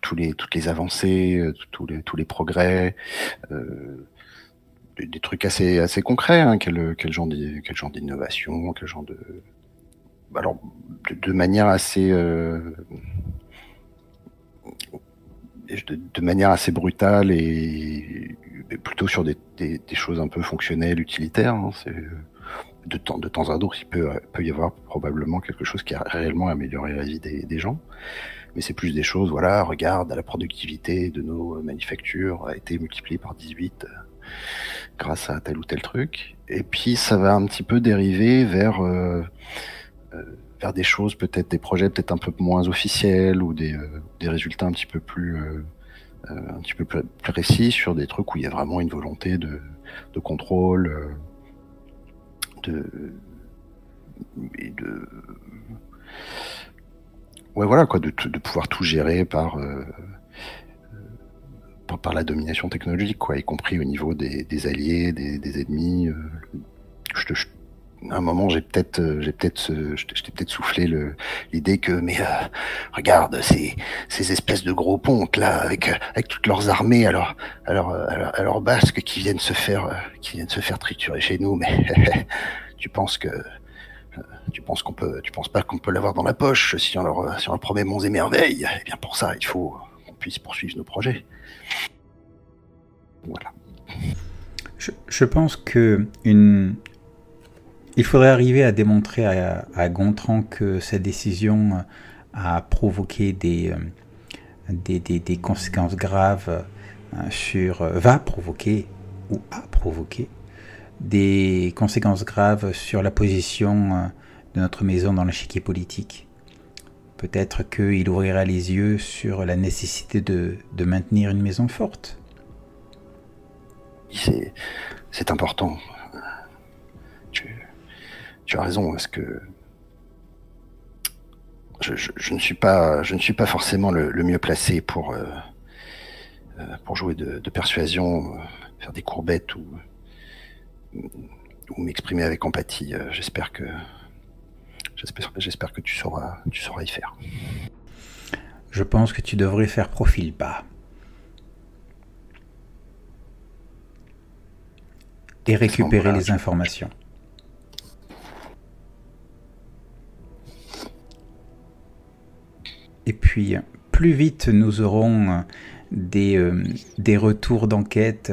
tous les toutes les avancées, euh, tous les tous les progrès, euh, des, trucs assez assez concrets. Hein, quel quel genre quel genre d'innovation, quel genre de alors de, manière assez de, manière assez brutale et, plutôt sur des, des, choses un peu fonctionnelles, utilitaires. Hein, c'est de temps, de temps à autre, il peut, peut y avoir probablement quelque chose qui a réellement amélioré la vie des, gens. Mais c'est plus des choses, voilà, regarde, la productivité de nos manufactures a été multipliée par 18 euh, grâce à tel ou tel truc. Et puis ça va un petit peu dériver vers, euh, euh, vers des choses, peut-être des projets peut-être un peu moins officiels ou des, des résultats un petit peu plus, un petit peu plus précis sur des trucs où il y a vraiment une volonté de, de contrôle de ouais voilà quoi de, pouvoir tout gérer par, euh, par, la domination technologique quoi y compris au niveau des, alliés des, ennemis euh, à un moment j'ai peut-être euh, j'ai peut-être t'ai peut-être soufflé l'idée que mais euh, regarde ces ces espèces de gros pontes là avec avec toutes leurs armées alors alors alors, basque qui viennent se faire qui viennent se faire triturer chez nous mais tu penses que tu penses qu'on peut tu penses pas qu'on peut l'avoir dans la poche si on leur si on leur promet monts et merveilles? Eh bien pour ça il faut qu'on puisse poursuivre nos projets. Voilà. Je, je pense que une il faudrait arriver à démontrer à, Gontran que cette décision a provoqué des, euh, conséquences graves euh, sur. Euh, va provoquer ou a provoqué des conséquences graves sur la position de notre maison dans l'échiquier politique. Peut-être qu'il ouvrira les yeux sur la nécessité de, de maintenir une maison forte. C'est important tu as raison, parce que je, ne suis pas, je ne suis pas forcément le, mieux placé pour, euh, euh, pour jouer de, persuasion, euh, faire des courbettes ou, ou m'exprimer avec empathie. J'espère que, j'espère que tu sauras, tu sauras y faire. Je pense que tu devrais faire profil bas. Et récupérer les informations. Et puis, plus vite nous aurons euh, des, euh, des retours d'enquête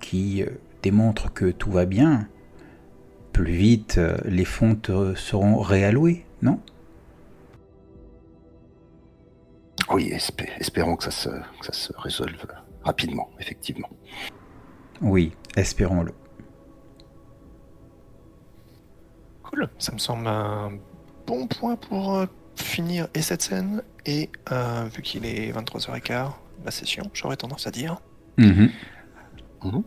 qui euh, démontrent que tout va bien, plus vite les fonds seront réalloués, non? Oui, espérons que ça, se, que ça se résolve rapidement, effectivement. Oui, espérons-le. Cool, ça me semble un bon point pour finir. Et cette scène? Et euh, vu qu'il est 23h15, la session, j'aurais tendance à dire. Mhm. Mhm.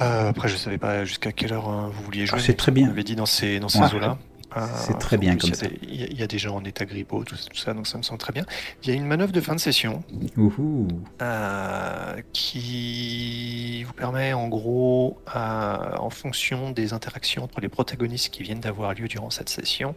Euh, après, je savais pas jusqu'à quelle heure euh, vous vouliez jouer. Ah, c'est très bien. Vous avait dit dans ces, dans ces eaux-là. C'est très bien comme ça. Il y, a des gens en état grippaux, tout, ça, donc ça me semble très bien. Il y a une manœuvre de fin de session euh, qui vous permet en gros, euh, en fonction des interactions entre les protagonistes qui viennent d'avoir lieu durant cette session,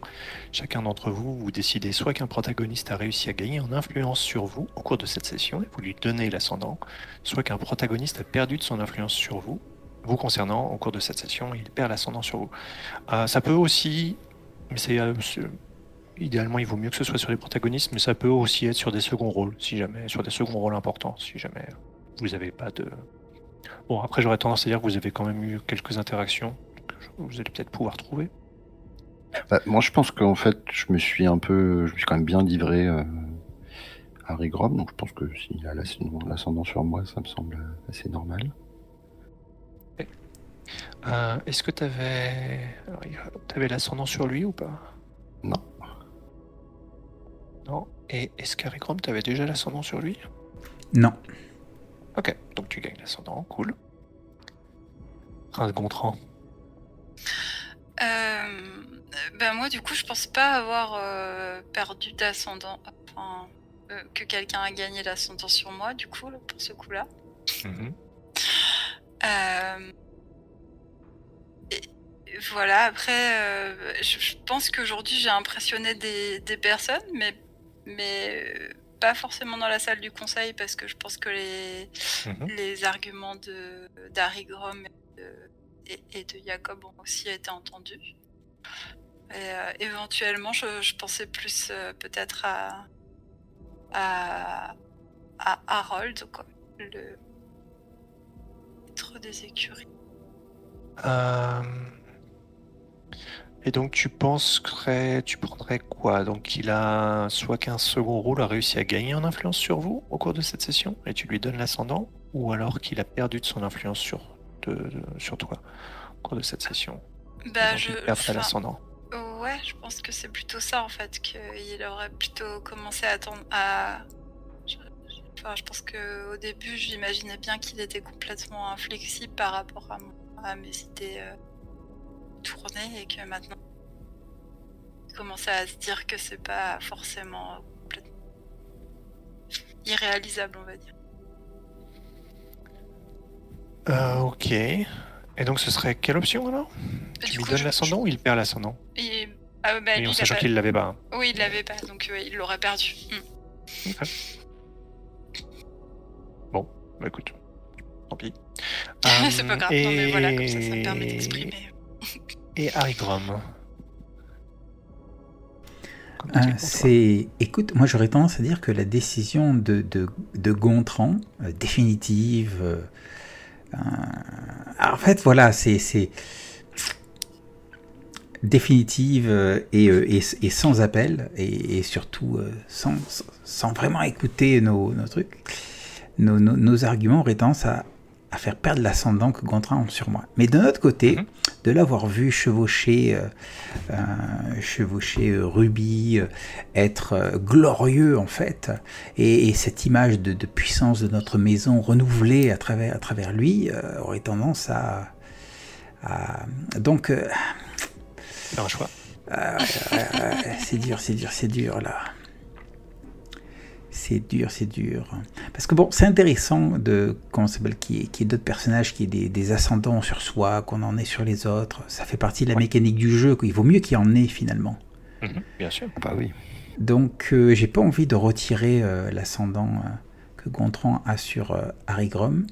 chacun d'entre vous, vous décidez soit qu'un protagoniste a réussi à gagner en influence sur vous au cours de cette session et vous lui donnez l'ascendant, soit qu'un protagoniste a perdu de son influence sur vous vous concernant au cours de cette session, il perd l'ascendant sur vous. Euh, ça peut aussi mais euh, c'est idéalement, il vaut mieux que ce soit sur les protagonistes, mais ça peut aussi être sur des seconds rôles, si jamais, sur des seconds rôles importants, si jamais vous n'avez pas de. Bon, après, j'aurais tendance à dire que vous avez quand même eu quelques interactions que vous allez peut-être pouvoir trouver. Bah, moi, je pense qu'en fait, je me suis un peu, je me suis quand même bien livré euh, à Rigrom, donc je pense que s'il a l'ascendant sur moi, ça me semble assez normal. Euh, est-ce que tu avais, l'ascendant sur lui ou pas? Non. Non. Et est-ce qu'Aricrom, tu avais déjà l'ascendant sur lui? Non. Ok, donc tu gagnes l'ascendant, cool. Prince Gontran. Euh, ben moi, du coup, je pense pas avoir euh, perdu d'ascendant. Enfin, euh, que quelqu'un a gagné l'ascendant sur moi, du coup, pour ce coup-là. Mhm. euh, voilà, après, euh, je, je pense qu'aujourd'hui j'ai impressionné des, des personnes, mais, mais euh, pas forcément dans la salle du conseil parce que je pense que les, Mhm. les arguments de d'Harry Grom et de, et- et de Jacob ont aussi été entendus. Et, euh, éventuellement, je, je pensais plus euh, peut-être à, à, à Harold, quoi, le maître des écuries. Euh, Et donc tu penserais, tu prendrais quoi? Donc il a soit qu'un second rôle a réussi à gagner en influence sur vous au cours de cette session et tu lui donnes l'ascendant, ou alors qu'il a perdu de son influence sur, de- de- sur toi au cours de cette session? Bah, je, l'ascendant. Ouais, je pense que c'est plutôt ça en fait, qu'il aurait plutôt commencé à attendre à. Enfin, je pense que au début, j'imaginais bien qu'il était complètement inflexible par rapport à, mon- à mes idées euh, tournées et que maintenant, il commençait à se dire que c'est pas forcément complètement irréalisable, on va dire. Euh, ok. Et donc ce serait quelle option alors? Tu du lui donnes je- l'ascendant ou il perd l'ascendant? Et- ah, bah, Oui, en sachant qu'il l'avait pas. hein. Oui, il l'avait pas, donc euh, il l'aurait perdu. Hmm. Bah écoute, tant pis. c'est Euh, pas grave, non mais voilà, comme ça, ça me permet d'exprimer. Et Harry Grom. Euh, c'est écoute, moi j'aurais tendance à dire que la décision de, de, de Gontran, euh, définitive, euh, en fait voilà, c'est, c'est définitive et, et, et sans appel, et, et surtout sans, sans vraiment écouter nos, nos trucs, nos, nos, nos arguments auraient tendance à, à faire perdre l'ascendant que Gontran a sur moi. Mais de notre côté, Mhm. de l'avoir vu chevaucher, euh, euh, chevaucher euh, Ruby, euh, être euh, glorieux en fait, et, et cette image de, de puissance de notre maison renouvelée à travers, à travers lui euh, aurait tendance à... à- donc, un choix. c'est dur, c'est dur, c'est dur là. C'est dur, c'est dur. Parce que bon, c'est intéressant de comment ça s'appelle qu'il y ait, qu'il y ait d'autres personnages, qui aient des, des ascendants sur soi, qu'on en ait sur les autres. Ça fait partie de la Ouais. mécanique du jeu. Il vaut mieux qu'il y en ait finalement. Mhm, bien sûr. Bah oui. Donc, euh, j'ai pas envie de retirer euh, l'ascendant euh, que Gontran a sur euh, Harry Grom.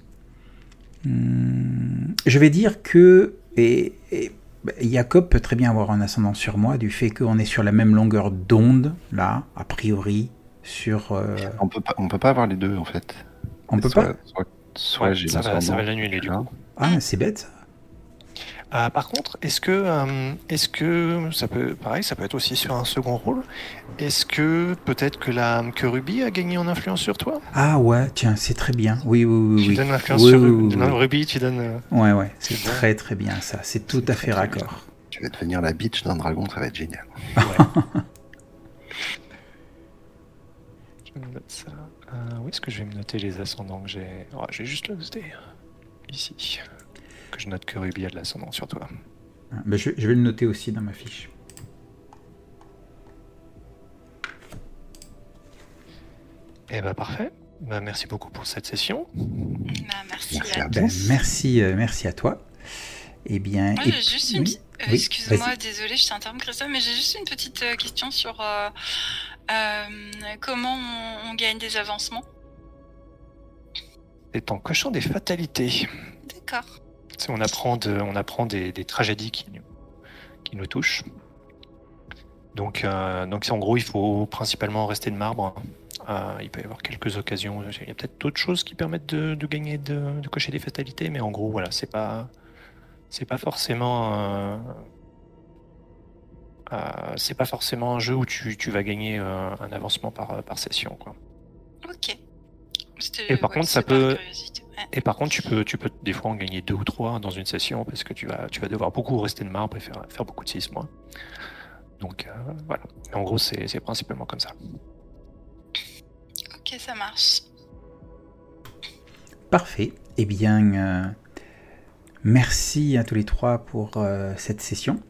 Hmm, je vais dire que et, et, bah, Jacob peut très bien avoir un ascendant sur moi du fait qu'on est sur la même longueur d'onde là, a priori, sur. euh, On peut pas, on peut pas avoir les deux en fait. on peut soit, pas. Soit, soit Ouais, j'ai ça, va, ça va l'annuler du coup. Ah, c'est bête. ça. Euh, par contre, est-ce que, euh, est-ce que ça peut, pareil, ça peut être aussi sur un second rôle? Est-ce que peut-être que la que Ruby a gagné en influence sur toi? Ah ouais, tiens, c'est très bien. Oui, oui, oui. Tu oui. donnes l'influence Oui, sur oui, non, oui. Ruby, tu donnes. euh, Ouais, ouais, c'est très très bien ça. C'est tout C'est à fait bien. raccord. Tu vas devenir la bitch d'un dragon, ça va être génial. Ouais. je me note ça. Euh, où est-ce que je vais me noter les ascendants que j'ai Oh, J'ai juste le noter ici. Que je note que Ruby a de l'ascendant sur toi. Ben, je, je vais le noter aussi dans ma fiche. Eh ben parfait. Bah, merci beaucoup pour cette session. Bah, merci, Merci à Ben, tous. merci, euh, merci à toi. Eh bien, et- juste une petite- euh, oui, Excuse-moi, vas-y. désolée, je t'interromps, Christophe, mais j'ai juste une petite euh, question sur euh, euh, comment on, on gagne des avancements. C'est en cochant des fatalités. D'accord. On apprend, de, on apprend des, des tragédies qui, nous- qui nous touchent. Donc, euh, donc en gros, il faut principalement rester de marbre. Euh, il peut y avoir quelques occasions. Il y a peut-être d'autres choses qui permettent de, de gagner, de, de cocher des fatalités, mais en gros, voilà, c'est pas, c'est pas forcément, euh, euh, c'est pas forcément un jeu où tu, tu vas gagner euh, un avancement par, par session, quoi. Ok. Et par contre, ça peut- ouais. Et par contre, tu peux, tu peux des fois en gagner deux ou trois dans une session parce que tu vas, tu vas devoir beaucoup rester de marbre et faire, faire beaucoup de 6 mois. Donc euh, voilà. Mais en gros, c'est principalement comme ça. Ok, ça marche. Parfait. Eh bien, euh, merci à tous les trois pour euh, cette session.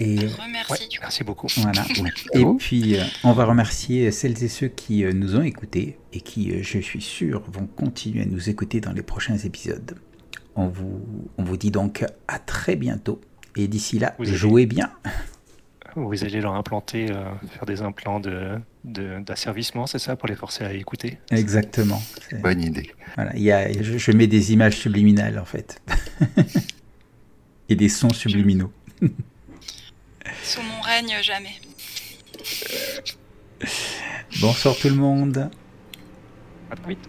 Et Remercie Ouais, du coup. merci beaucoup. voilà. Et puis, euh, on va remercier celles et ceux qui euh, nous ont écoutés et qui, euh, je suis sûr, vont continuer à nous écouter dans les prochains épisodes. on vous, on vous dit donc à très bientôt. Et d'ici là, Vous avez- jouez bien. Vous allez leur implanter, euh, faire des implants de, de- d'asservissement, c'est ça, pour les forcer à écouter? Exactement. Bonne idée. Voilà, il y a, je, je mets des images subliminales en fait. Et des sons subliminaux. Sous mon règne, jamais. Bonsoir tout le monde. À très vite.